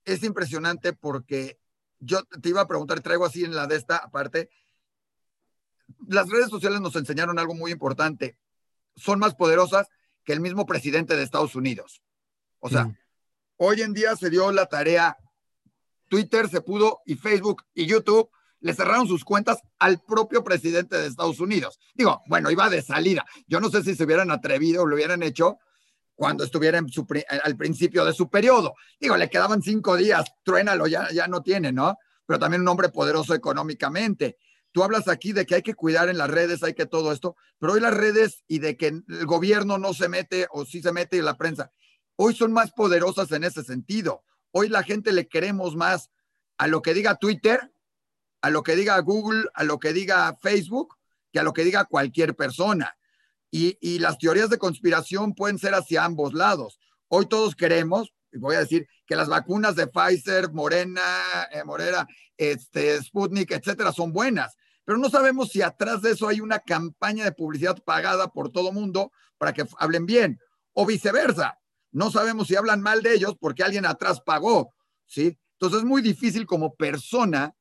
es impresionante porque yo te iba a preguntar, traigo así en la de esta aparte, las redes sociales nos enseñaron algo muy importante. Son más poderosas que el mismo presidente de Estados Unidos. O sea, mm. hoy en día se dio la tarea, Twitter se pudo y Facebook y YouTube le cerraron sus cuentas al propio presidente de Estados Unidos. Digo, bueno, iba de salida. Yo no sé si se hubieran atrevido o lo hubieran hecho cuando estuviera en su, al principio de su periodo. Digo, le quedaban cinco días, truénalo, ya, ya no tiene, ¿no? Pero también un hombre poderoso económicamente. Tú hablas aquí de que hay que cuidar en las redes, hay que todo esto, pero hoy las redes y de que el gobierno no se mete o sí se mete en la prensa, hoy son más poderosas en ese sentido. Hoy la gente le queremos más a lo que diga Twitter, a lo que diga Google, a lo que diga Facebook, que a lo que diga cualquier persona. Y, las teorías de conspiración pueden ser hacia ambos lados. Hoy todos queremos, y voy a decir, que las vacunas de Pfizer, Morena, eh, Morera, este, Sputnik, etcétera, son buenas pero no sabemos si atrás de eso hay una campaña de publicidad pagada por todo mundo para que hablen bien o viceversa. No sabemos si hablan mal de ellos porque alguien atrás pagó, ¿sí? Entonces es muy difícil como persona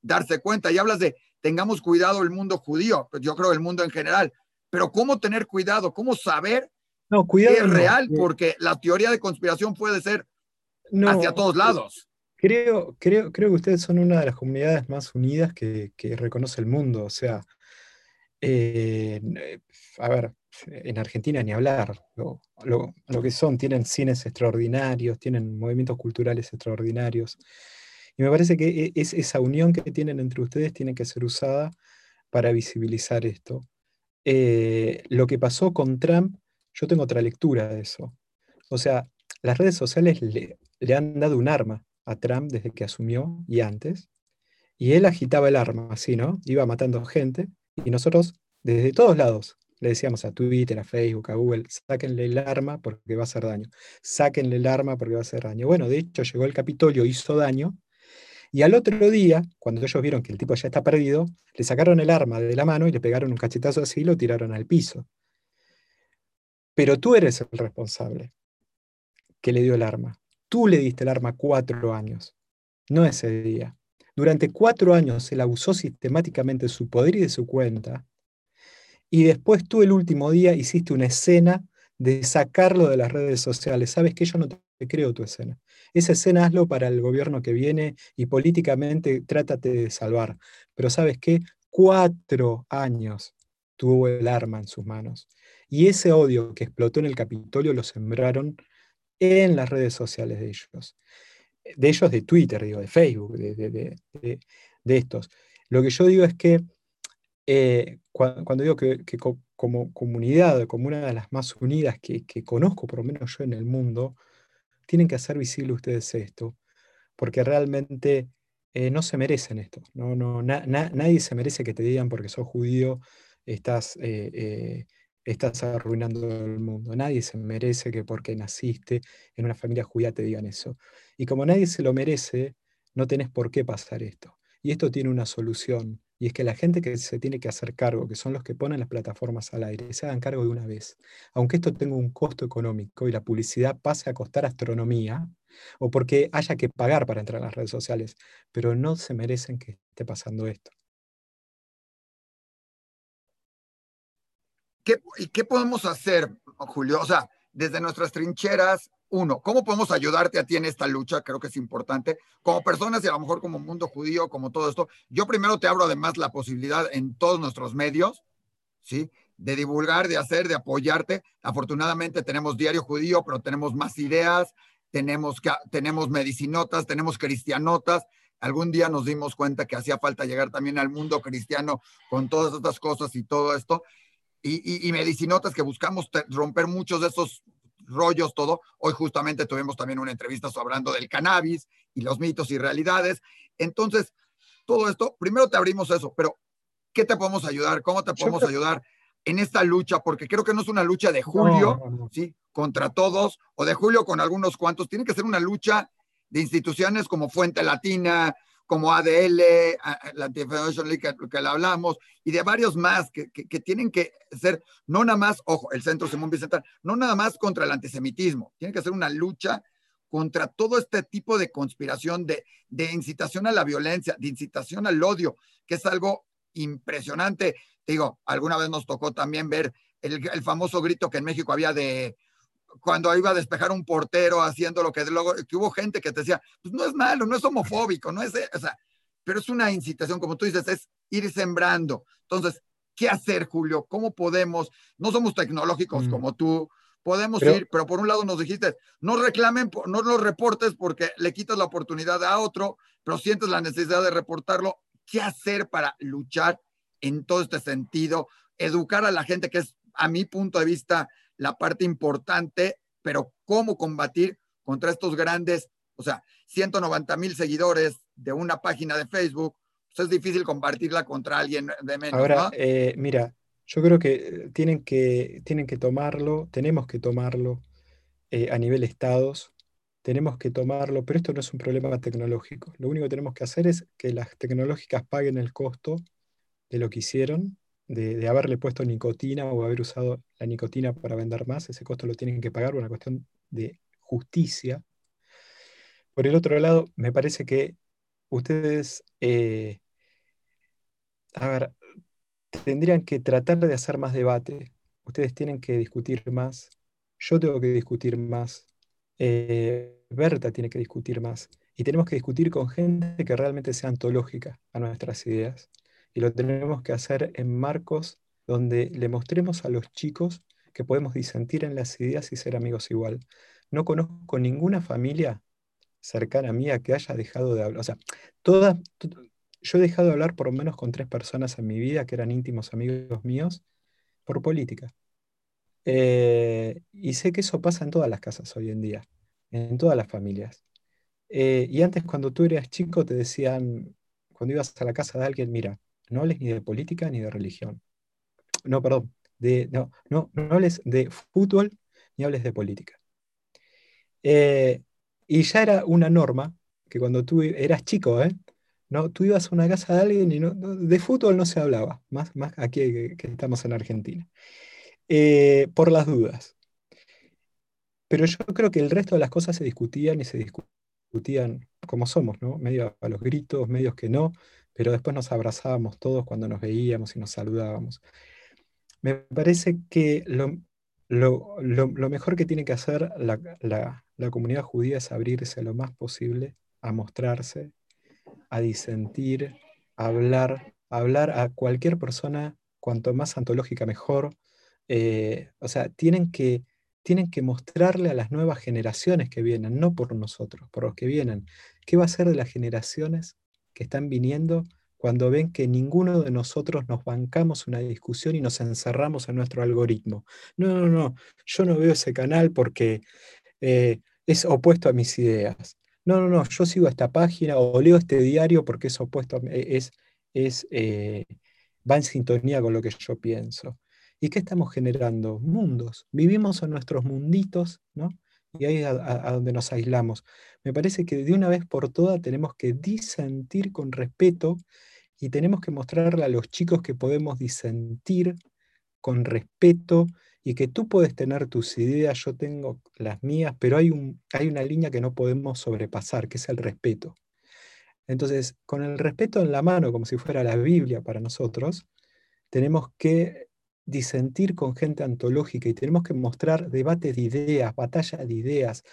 darse cuenta. Y hablas de tengamos cuidado el mundo judío, pues yo creo el mundo en general, pero ¿cómo tener cuidado? ¿Cómo saber no, cuidado, que es real? Porque la teoría de conspiración puede ser hacia todos lados. Creo, creo, creo que ustedes son una de las comunidades más unidas que, reconoce el mundo. O sea, eh, eh, a ver, en Argentina ni hablar. Lo, que son, tienen cines extraordinarios, tienen movimientos culturales extraordinarios. Y me parece que e, es, esa unión que tienen entre ustedes tiene que ser usada para visibilizar esto. Eh, lo que pasó con Trump, yo tengo otra lectura de eso. O sea, las redes sociales le, le han dado un arma a Trump desde que asumió y antes, y él agitaba el arma, así, ¿no? Iba matando gente, y nosotros desde todos lados le decíamos a Twitter, a Facebook, a Google, sáquenle el arma porque va a hacer daño, sáquenle el arma porque va a hacer daño. Bueno, de hecho llegó el Capitolio, hizo daño, y al otro día, cuando ellos vieron que el tipo ya está perdido, le sacaron el arma de la mano y le pegaron un cachetazo así y lo tiraron al piso. Pero tú eres el responsable que le dio el arma Tú le diste el arma cuatro años, no ese día. Durante cuatro años él abusó sistemáticamente de su poder y de su cuenta. Y después tú el último día hiciste una escena de sacarlo de las redes sociales. Sabes que yo no te creo tu escena. Esa escena hazlo para el gobierno que viene y políticamente trátate de salvar. Pero sabes qué? Cuatro años tuvo el arma en sus manos. Y ese odio que explotó en el Capitolio lo sembraron en las redes sociales de ellos. De ellos de Twitter, digo, de Facebook, de, estos. Lo que yo digo es que eh, cuando, digo que, como comunidad, como una de las más unidas que, conozco, por lo menos yo en el mundo, tienen que hacer visible ustedes esto, porque realmente eh, no se merecen esto. No, no, nadie se merece que te digan porque sos judío, estás, eh, estás arruinando el mundo. Nadie se merece que porque naciste en una familia judía te digan eso. Y como nadie se lo merece, no tenés por qué pasar esto. Y esto tiene una solución. Y es que la gente que se tiene que hacer cargo, que son los que ponen las plataformas al aire, se hagan cargo de una vez. Aunque esto tenga un costo económico y la publicidad pase a costar astronomía, o porque haya que pagar para entrar a las redes sociales, pero no se merecen que esté pasando esto. ¿Y qué podemos hacer, Julio? O sea, desde nuestras trincheras, uno, ¿cómo podemos ayudarte a ti en esta lucha? Creo que es importante. Como personas y a lo mejor como mundo judío, como todo esto, yo primero te abro además la posibilidad en todos nuestros medios, ¿sí? De divulgar, de hacer, de apoyarte. Afortunadamente tenemos Diario Judío, pero tenemos más ideas, tenemos, tenemos medicinotas, tenemos cristianotas. Algún día nos dimos cuenta que hacía falta llegar también al mundo cristiano con todas estas cosas y todo esto y, y, medicinotas que buscamos romper muchos de esos rollos, todo. Hoy justamente tuvimos también una entrevista hablando del cannabis y los mitos y realidades. Entonces, todo esto, primero te abrimos eso, pero ¿qué te podemos ayudar? ¿Cómo te podemos ayudar en esta lucha? Porque creo que no es una lucha de Julio, ¿sí? Contra todos, o de Julio con algunos cuantos. Tiene que ser una lucha de instituciones como Fuente Latina, como ADL, la Anti-Federation League que, le hablamos, y de varios más que, que, tienen que ser, no nada más, ojo, el Centro Simón Vicente, no nada más contra el antisemitismo, tiene que ser una lucha contra todo este tipo de conspiración, de, de incitación a la violencia, de incitación al odio, que es algo impresionante. Digo, alguna vez nos tocó también ver el famoso grito que en México había de cuando iba a despejar un portero haciendo lo que luego, que hubo gente que te decía, pues no es malo, no es homofóbico, no es, o sea, pero es una incitación, como tú dices, es ir sembrando. Entonces, ¿qué hacer, Julio? ¿Cómo podemos? No somos tecnológicos mm. como tú, podemos ir, pero por un lado nos dijiste, no reclamen, no los reportes porque le quitas la oportunidad a otro, pero sientes la necesidad de reportarlo. ¿Qué hacer para luchar en todo este sentido? Educar a la gente, que es, a mi punto de vista, la parte importante, pero cómo combatir contra estos grandes, o sea, 190 mil seguidores de una página de Facebook, pues es difícil compartirla contra alguien de menos. Ahora, eh, mira, yo creo que tienen que, tienen que tomarlo, tenemos que tomarlo eh, a nivel estados, tenemos que tomarlo, pero esto no es un problema tecnológico. Lo único que tenemos que hacer es que las tecnológicas paguen el costo de lo que hicieron de, haberle puesto nicotina o haber usado la nicotina para vender más, ese costo lo tienen que pagar, una cuestión de justicia. Por el otro lado, me parece que ustedes, eh, a ver, tendrían que tratar de hacer más debate. Ustedes tienen que discutir más. Yo tengo que discutir más. Eh, Berta tiene que discutir más. Y tenemos que discutir con gente que realmente sea antológica a nuestras ideas y lo tenemos que hacer en marcos donde le mostremos a los chicos que podemos disentir en las ideas y ser amigos igual. No conozco ninguna familia cercana mía que haya dejado de hablar. O sea, todas, yo he dejado de hablar por lo menos con tres personas en mi vida que eran íntimos amigos míos por política. Eh, y sé que eso pasa en todas las casas hoy en día, en todas las familias. Eh, y antes cuando tú eras chico te decían, cuando ibas a la casa de alguien, mira, no hables ni de política ni de religión. No, perdón, de, no, no, no hables de fútbol ni hables de política. Eh, y ya era una norma que cuando tú eras chico, ¿eh? ¿no? tú ibas a una casa de alguien y no, de fútbol no se hablaba, más, más aquí que, estamos en Argentina, eh, por las dudas. pero yo creo que el resto de las cosas se discutían y se discutían como somos, ¿no? Medio a los gritos, medios que no, pero después nos abrazábamos todos cuando nos veíamos y nos saludábamos. Me parece que lo, lo, mejor que tiene que hacer la, la, comunidad judía es abrirse lo más posible a mostrarse, a disentir, a hablar, a hablar a cualquier persona, cuanto más antológica mejor. Eh, o sea, tienen que, tienen que mostrarle a las nuevas generaciones que vienen, no por nosotros, por los que vienen. ¿Qué va a ser de las generaciones que están viniendo cuando ven que ninguno de nosotros nos bancamos una discusión y nos encerramos en nuestro algoritmo. No, no, no, yo no veo ese canal porque eh, es opuesto a mis ideas. No, no, no, yo sigo esta página o leo este diario porque es opuesto, a, es, es, eh, va en sintonía con lo que yo pienso. ¿Y qué estamos generando? Mundos. Vivimos en nuestros munditos, ¿no? Y ahí es a, donde nos aislamos. Me parece que de una vez por todas tenemos que disentir con respeto y tenemos que mostrarle a los chicos que podemos disentir con respeto y que tú puedes tener tus ideas, yo tengo las mías, pero hay, un, hay una línea que no podemos sobrepasar, que es el respeto. Entonces, con el respeto en la mano, como si fuera la Biblia para nosotros, tenemos que disentir con gente antológica y tenemos que mostrar debates de ideas, batallas de ideas,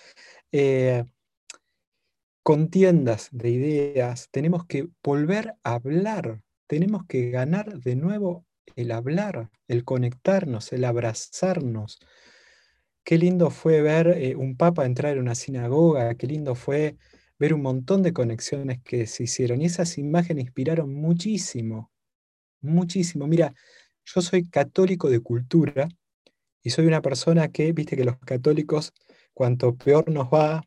eh, contiendas de ideas, tenemos que volver a hablar, tenemos que ganar de nuevo el hablar, el conectarnos, el abrazarnos. Qué lindo fue ver eh, un papa entrar en una sinagoga, qué lindo fue ver un montón de conexiones que se hicieron y esas imágenes inspiraron muchísimo, muchísimo. Mira, yo soy católico de cultura y soy una persona que, viste que los católicos, cuanto peor nos va,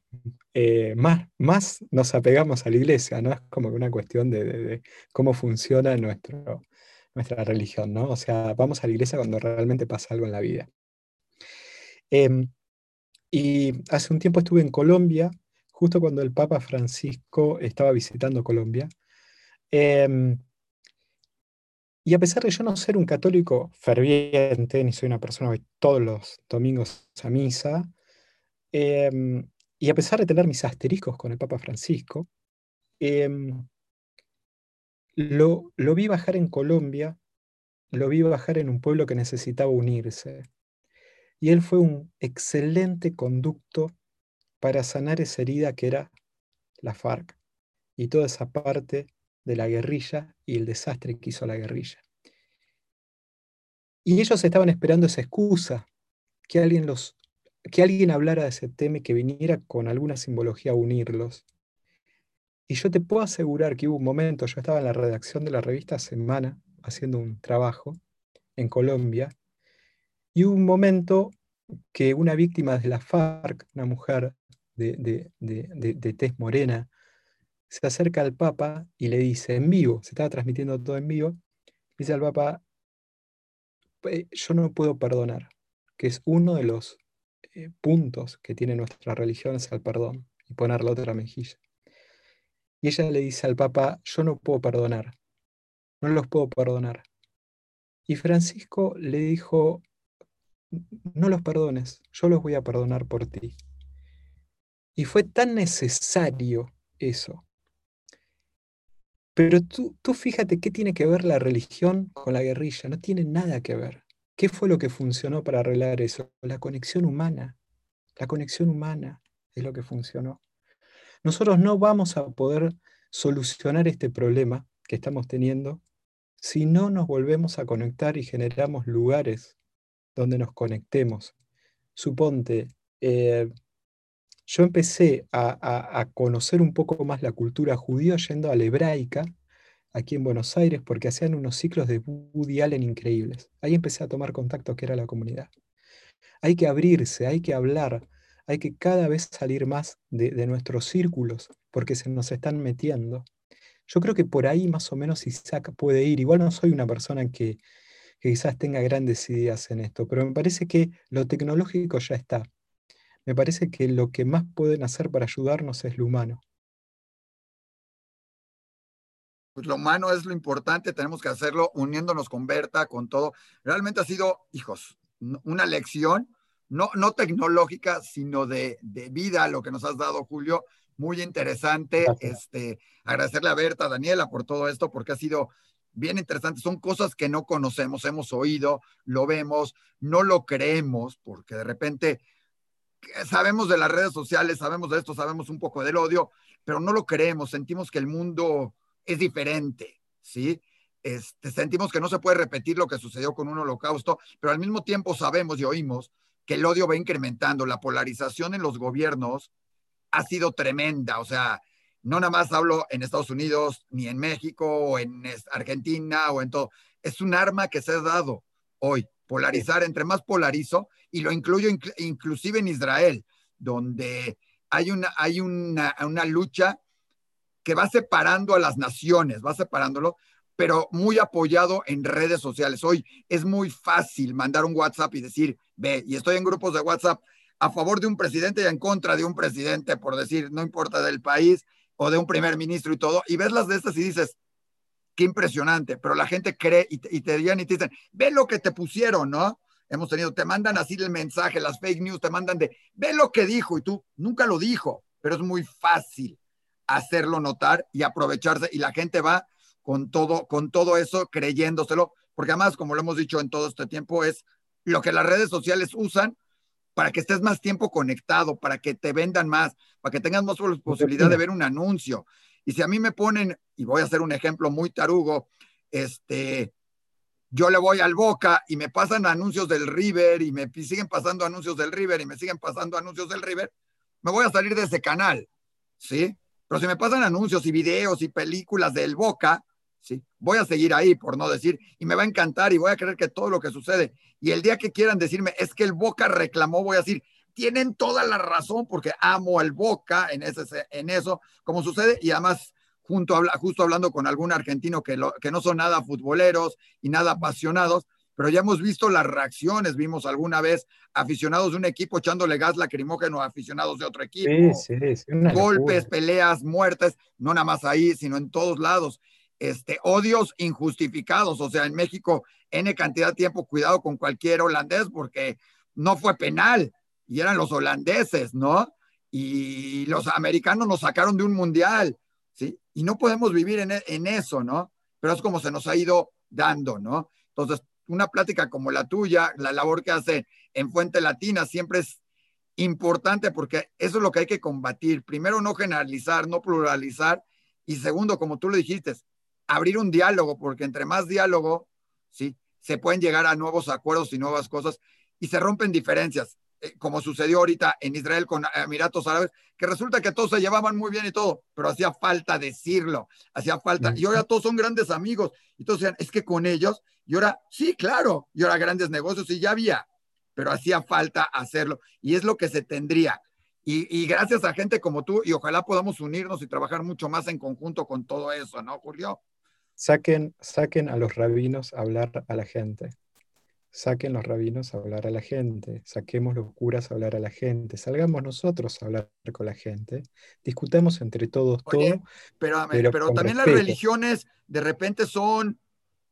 eh, más, más nos apegamos a la iglesia, ¿no? Es como una cuestión de, cómo funciona nuestra religión, ¿no? O sea, vamos a la iglesia cuando realmente pasa algo en la vida. Em, y hace un tiempo estuve en Colombia, justo cuando el Papa Francisco estaba visitando Colombia. Em, y a pesar de yo no ser un católico ferviente, ni soy una persona que todos los domingos a misa, em, y a pesar de tener mis asteriscos con el Papa Francisco, em, lo, lo vi bajar en Colombia, lo vi bajar en un pueblo que necesitaba unirse. Y él fue un excelente conducto para sanar esa herida que era la FARC y toda esa parte de la guerrilla y el desastre que hizo la guerrilla. Y ellos estaban esperando esa excusa, que alguien los que alguien hablara de ese tema y que viniera con alguna simbología a unirlos. Y yo te puedo asegurar que hubo un momento, yo estaba en la redacción de la revista Semana haciendo un trabajo en Colombia, y hubo un momento que una víctima de la FARC, una mujer de, de, de, de tez morena, se acerca al Papa y le dice en vivo, se estaba transmitiendo todo en vivo, dice al Papa, yo no puedo perdonar, que es uno de los eh, puntos que tiene nuestra religión es el perdón y poner la otra mejilla. Y ella le dice al Papa, yo no puedo perdonar, no los puedo perdonar. Y Francisco le dijo, no los perdones, yo los voy a perdonar por ti. Y fue tan necesario eso. Pero tú, tú fíjate qué tiene que ver la religión con la guerrilla, no tiene nada que ver. ¿Qué fue lo que funcionó para arreglar eso? La conexión humana. La conexión humana es lo que funcionó. Nosotros no vamos a poder solucionar este problema que estamos teniendo si no nos volvemos a conectar y generamos lugares donde nos conectemos. Suponte, eh, yo empecé a, conocer un poco más la cultura judía yendo a la hebraica aquí en Buenos Aires porque hacían unos ciclos de Woody Allen increíbles. Ahí empecé a tomar contacto que era la comunidad. Hay que abrirse, hay que hablar, hay que cada vez salir más de, nuestros círculos porque se nos están metiendo. Yo creo que por ahí más o menos Isaac puede ir. Igual no soy una persona que quizás tenga grandes ideas en esto, pero me parece que lo tecnológico ya está. Me parece que lo que más pueden hacer para ayudarnos es lo humano. pues lo humano es lo importante, tenemos que hacerlo uniéndonos con Berta, con todo. Realmente ha sido, hijos, una lección no, no tecnológica, sino de, de vida, lo que nos has dado, Julio. Muy interesante. Este, agradecerle a Berta, a Daniela por todo esto, porque ha sido bien interesante. Son cosas que no conocemos, hemos oído, lo vemos, no lo creemos, porque de repente sabemos de las redes sociales, sabemos de esto, sabemos un poco del odio, pero no lo creemos, sentimos que el mundo es diferente, ¿sí? Este, sentimos que no se puede repetir lo que sucedió con un holocausto, pero al mismo tiempo sabemos y oímos que el odio va incrementando, la polarización en los gobiernos ha sido tremenda, o sea, no nada más hablo en Estados Unidos, ni en México, o en Argentina, o en todo, es un arma que se ha dado hoy, polarizar, entre más polarizo, y lo incluyo inclusive en Israel, donde hay una, hay una, una lucha que va separando a las naciones, va separándolo, pero muy apoyado en redes sociales. Hoy es muy fácil mandar un WhatsApp y decir, ve, y estoy en grupos de WhatsApp a favor de un presidente y en contra de un presidente, por decir, no importa del país o de un primer ministro y todo, y ves las de estas y dices, qué impresionante, pero la gente cree y te, y te y te dicen, ve lo que te pusieron, ¿no? Hemos tenido, te mandan así el mensaje, las fake news, te mandan de, ve lo que dijo y tú nunca lo dijo, pero es muy fácil hacerlo notar y aprovecharse y la gente va con todo, con todo eso creyéndoselo, porque además, como lo hemos dicho en todo este tiempo, es lo que las redes sociales usan para que estés más tiempo conectado, para que te vendan más, para que tengas más posibilidad de ver un anuncio. Y si a mí me ponen, y voy a hacer un ejemplo muy tarugo, este, yo le voy al Boca y me pasan anuncios del River y me siguen pasando anuncios del River y me siguen pasando anuncios del River, me voy a salir de ese canal, ¿sí? Pero si me pasan anuncios y videos y películas del Boca, ¿sí? Voy a seguir ahí, por no decir, y me va a encantar y voy a creer que todo lo que sucede. Y el día que quieran decirme, es que el Boca reclamó, voy a decir, tienen toda la razón porque amo al Boca en, ese, en eso, como sucede, y además junto, justo hablando con algún argentino que, que no son nada futboleros y nada apasionados, pero ya hemos visto las reacciones, vimos alguna vez aficionados de un equipo echándole gas lacrimógeno a aficionados de otro equipo, golpes, peleas, muertes, no nada más ahí, sino en todos lados. Este, odios injustificados. O sea, en México, N cantidad de tiempo, cuidado con cualquier holandés porque no fue penal y eran los holandeses, ¿no? Y los americanos nos sacaron de un mundial, ¿sí? Y no podemos vivir en, en eso, ¿no? Pero es como se nos ha ido dando, ¿no? Entonces, una plática como la tuya, la labor que hace en Fuente Latina siempre es importante porque eso es lo que hay que combatir. Primero, no generalizar, no pluralizar. Y segundo, como tú lo dijiste, abrir un diálogo, porque entre más diálogo, ¿sí? Se pueden llegar a nuevos acuerdos y nuevas cosas y se rompen diferencias, como sucedió ahorita en Israel con Emiratos Árabes, que resulta que todos se llevaban muy bien y todo, pero hacía falta decirlo, hacía falta, y ahora todos son grandes amigos, decían, es que con ellos, y ahora, sí, claro, y ahora grandes negocios, y ya había, pero hacía falta hacerlo, y es lo que se tendría. Y, y, gracias a gente como tú, y ojalá podamos unirnos y trabajar mucho más en conjunto con todo eso, ¿no, Julio? Saquen, saquen a los rabinos a hablar a la gente. Saquen los rabinos a hablar a la gente. Saquemos los curas a hablar a la gente. Salgamos nosotros a hablar con la gente. Discutamos entre todos todo. Pero, pero, también las religiones de repente son,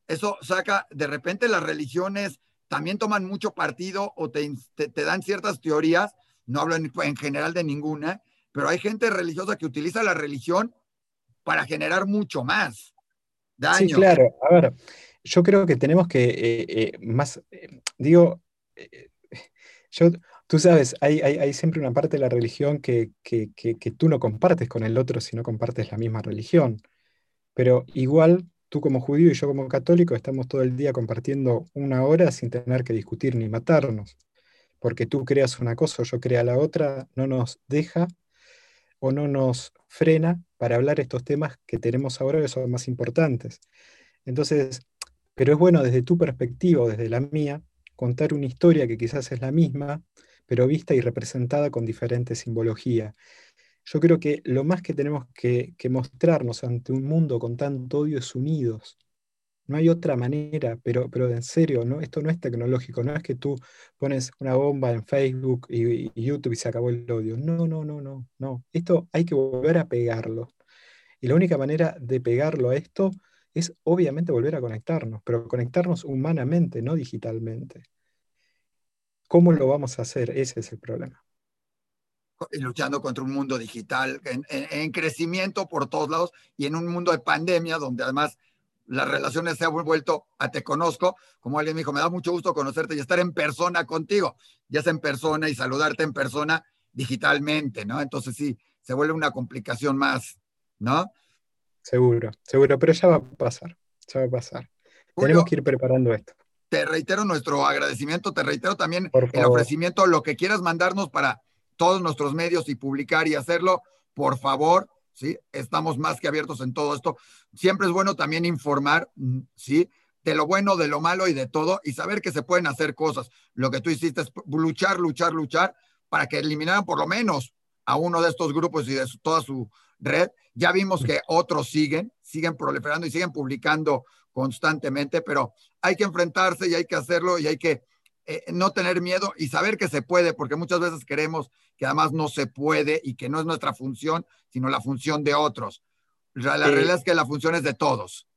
eso saca, de repente las religiones también toman mucho partido o te, te, dan ciertas teorías. No hablo en, en general de ninguna, pero hay gente religiosa que utiliza la religión para generar mucho más. Sí, claro. A ver, yo creo que tenemos que eh, eh, más, eh, digo, yo, tú sabes, hay, hay, siempre una parte de la religión que, que, que, tú no compartes con el otro si no compartes la misma religión. Pero igual, tú como judío y yo como católico estamos todo el día compartiendo una hora sin tener que discutir ni matarnos. Porque tú creas una cosa o yo crea la otra, no nos deja o no nos frena para hablar estos temas que tenemos ahora que son más importantes. Entonces, pero es bueno desde tu perspectiva o desde la mía contar una historia que quizás es la misma, pero vista y representada con diferente simbología. Yo creo que lo más que tenemos que, que mostrarnos ante un mundo con tanto odio es unidos, no hay otra manera, pero, pero en serio, ¿no? esto no es tecnológico, no es que tú pones una bomba en Facebook y, YouTube y se acabó el odio. No, no, no, no, no. Esto hay que volver a pegarlo. Y la única manera de pegarlo a esto es obviamente volver a conectarnos, pero conectarnos humanamente, no digitalmente. ¿Cómo lo vamos a hacer? Ese es el problema. Y luchando contra un mundo digital en, en, crecimiento por todos lados y en un mundo de pandemia donde además las relaciones se han vuelto a te conozco, como alguien me dijo, me da mucho gusto conocerte y estar en persona contigo, ya sea en persona y saludarte en persona digitalmente, ¿no? Entonces sí, se vuelve una complicación más, ¿no? Seguro, seguro, pero ya va a pasar, ya va a pasar. Tenemos que ir preparando esto. Te reitero nuestro agradecimiento, te reitero también el ofrecimiento, lo que quieras mandarnos para todos nuestros medios y publicar y hacerlo, por favor, ¿sí? Estamos más que abiertos en todo esto. Siempre es bueno también informar, mm, ¿sí? De lo bueno, de lo malo y de todo, y saber que se pueden hacer cosas. Lo que tú hiciste es luchar, luchar, luchar, para que eliminaran por lo menos a uno de estos grupos y de toda su red. Ya vimos que otros siguen, siguen proliferando y siguen publicando constantemente, pero hay que enfrentarse y hay que hacerlo y hay que eh, no tener miedo y saber que se puede, porque muchas veces queremos que además no se puede y que no es nuestra función, sino la función de otros. La, eh, realidad es que la función es de todos.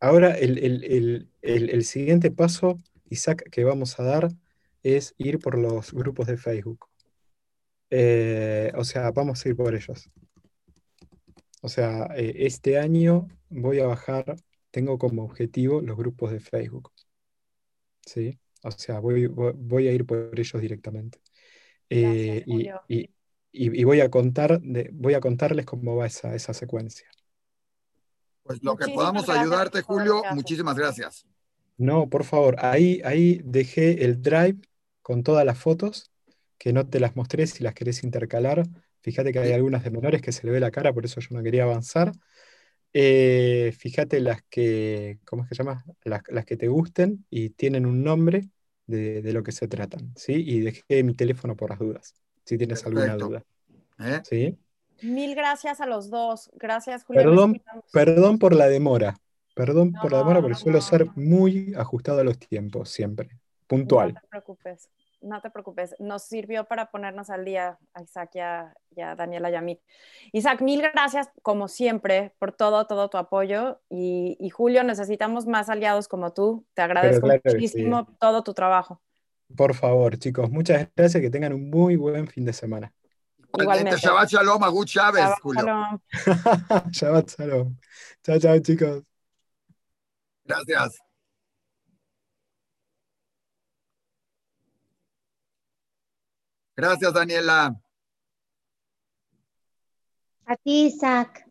Ahora, el, el, el, el, siguiente paso, Isaac, que vamos a dar es ir por los grupos de Facebook. Eh, o sea, vamos a ir por ellos. O sea, este año voy a bajar tengo como objetivo los grupos de Facebook. ¿Sí? O sea, voy, voy, a ir por ellos directamente. Eh, y, voy, a contar voy a contarles cómo va esa, esa secuencia. Pues lo que podamos ayudarte, Julio, muchísimas gracias. No, por favor, ahí, ahí dejé el drive con todas las fotos, que no te las mostré si las querés intercalar. Fíjate que hay algunas de menores que se le ve la cara, por eso yo no quería avanzar. Eh, fíjate las que, ¿cómo es que se llama? Las, que te gusten y tienen un nombre de, lo que se tratan, ¿sí? Y dejé mi teléfono por las dudas, si tienes alguna duda. ¿Eh? ¿Sí? Mil gracias a los dos. Gracias. Perdón, perdón por la demora. Perdón por la demora, pero suelo ser muy ajustado a los tiempos, siempre. Puntual. No te preocupes no te preocupes, nos sirvió para ponernos al día a Isaac y a, Daniela y a mí. Isaac, mil gracias como siempre por todo, todo tu apoyo y, Julio, necesitamos más aliados como tú. Te agradezco muchísimo todo tu trabajo. Por favor, chicos, muchas gracias, que tengan un muy buen fin de semana. Igualmente. Shabbat Shalom, Agut Chávez, Julio. Shalom. Shabbat Shalom. Chao, chao, chicos. Gracias. Gracias, Daniela. A ti, Isaac.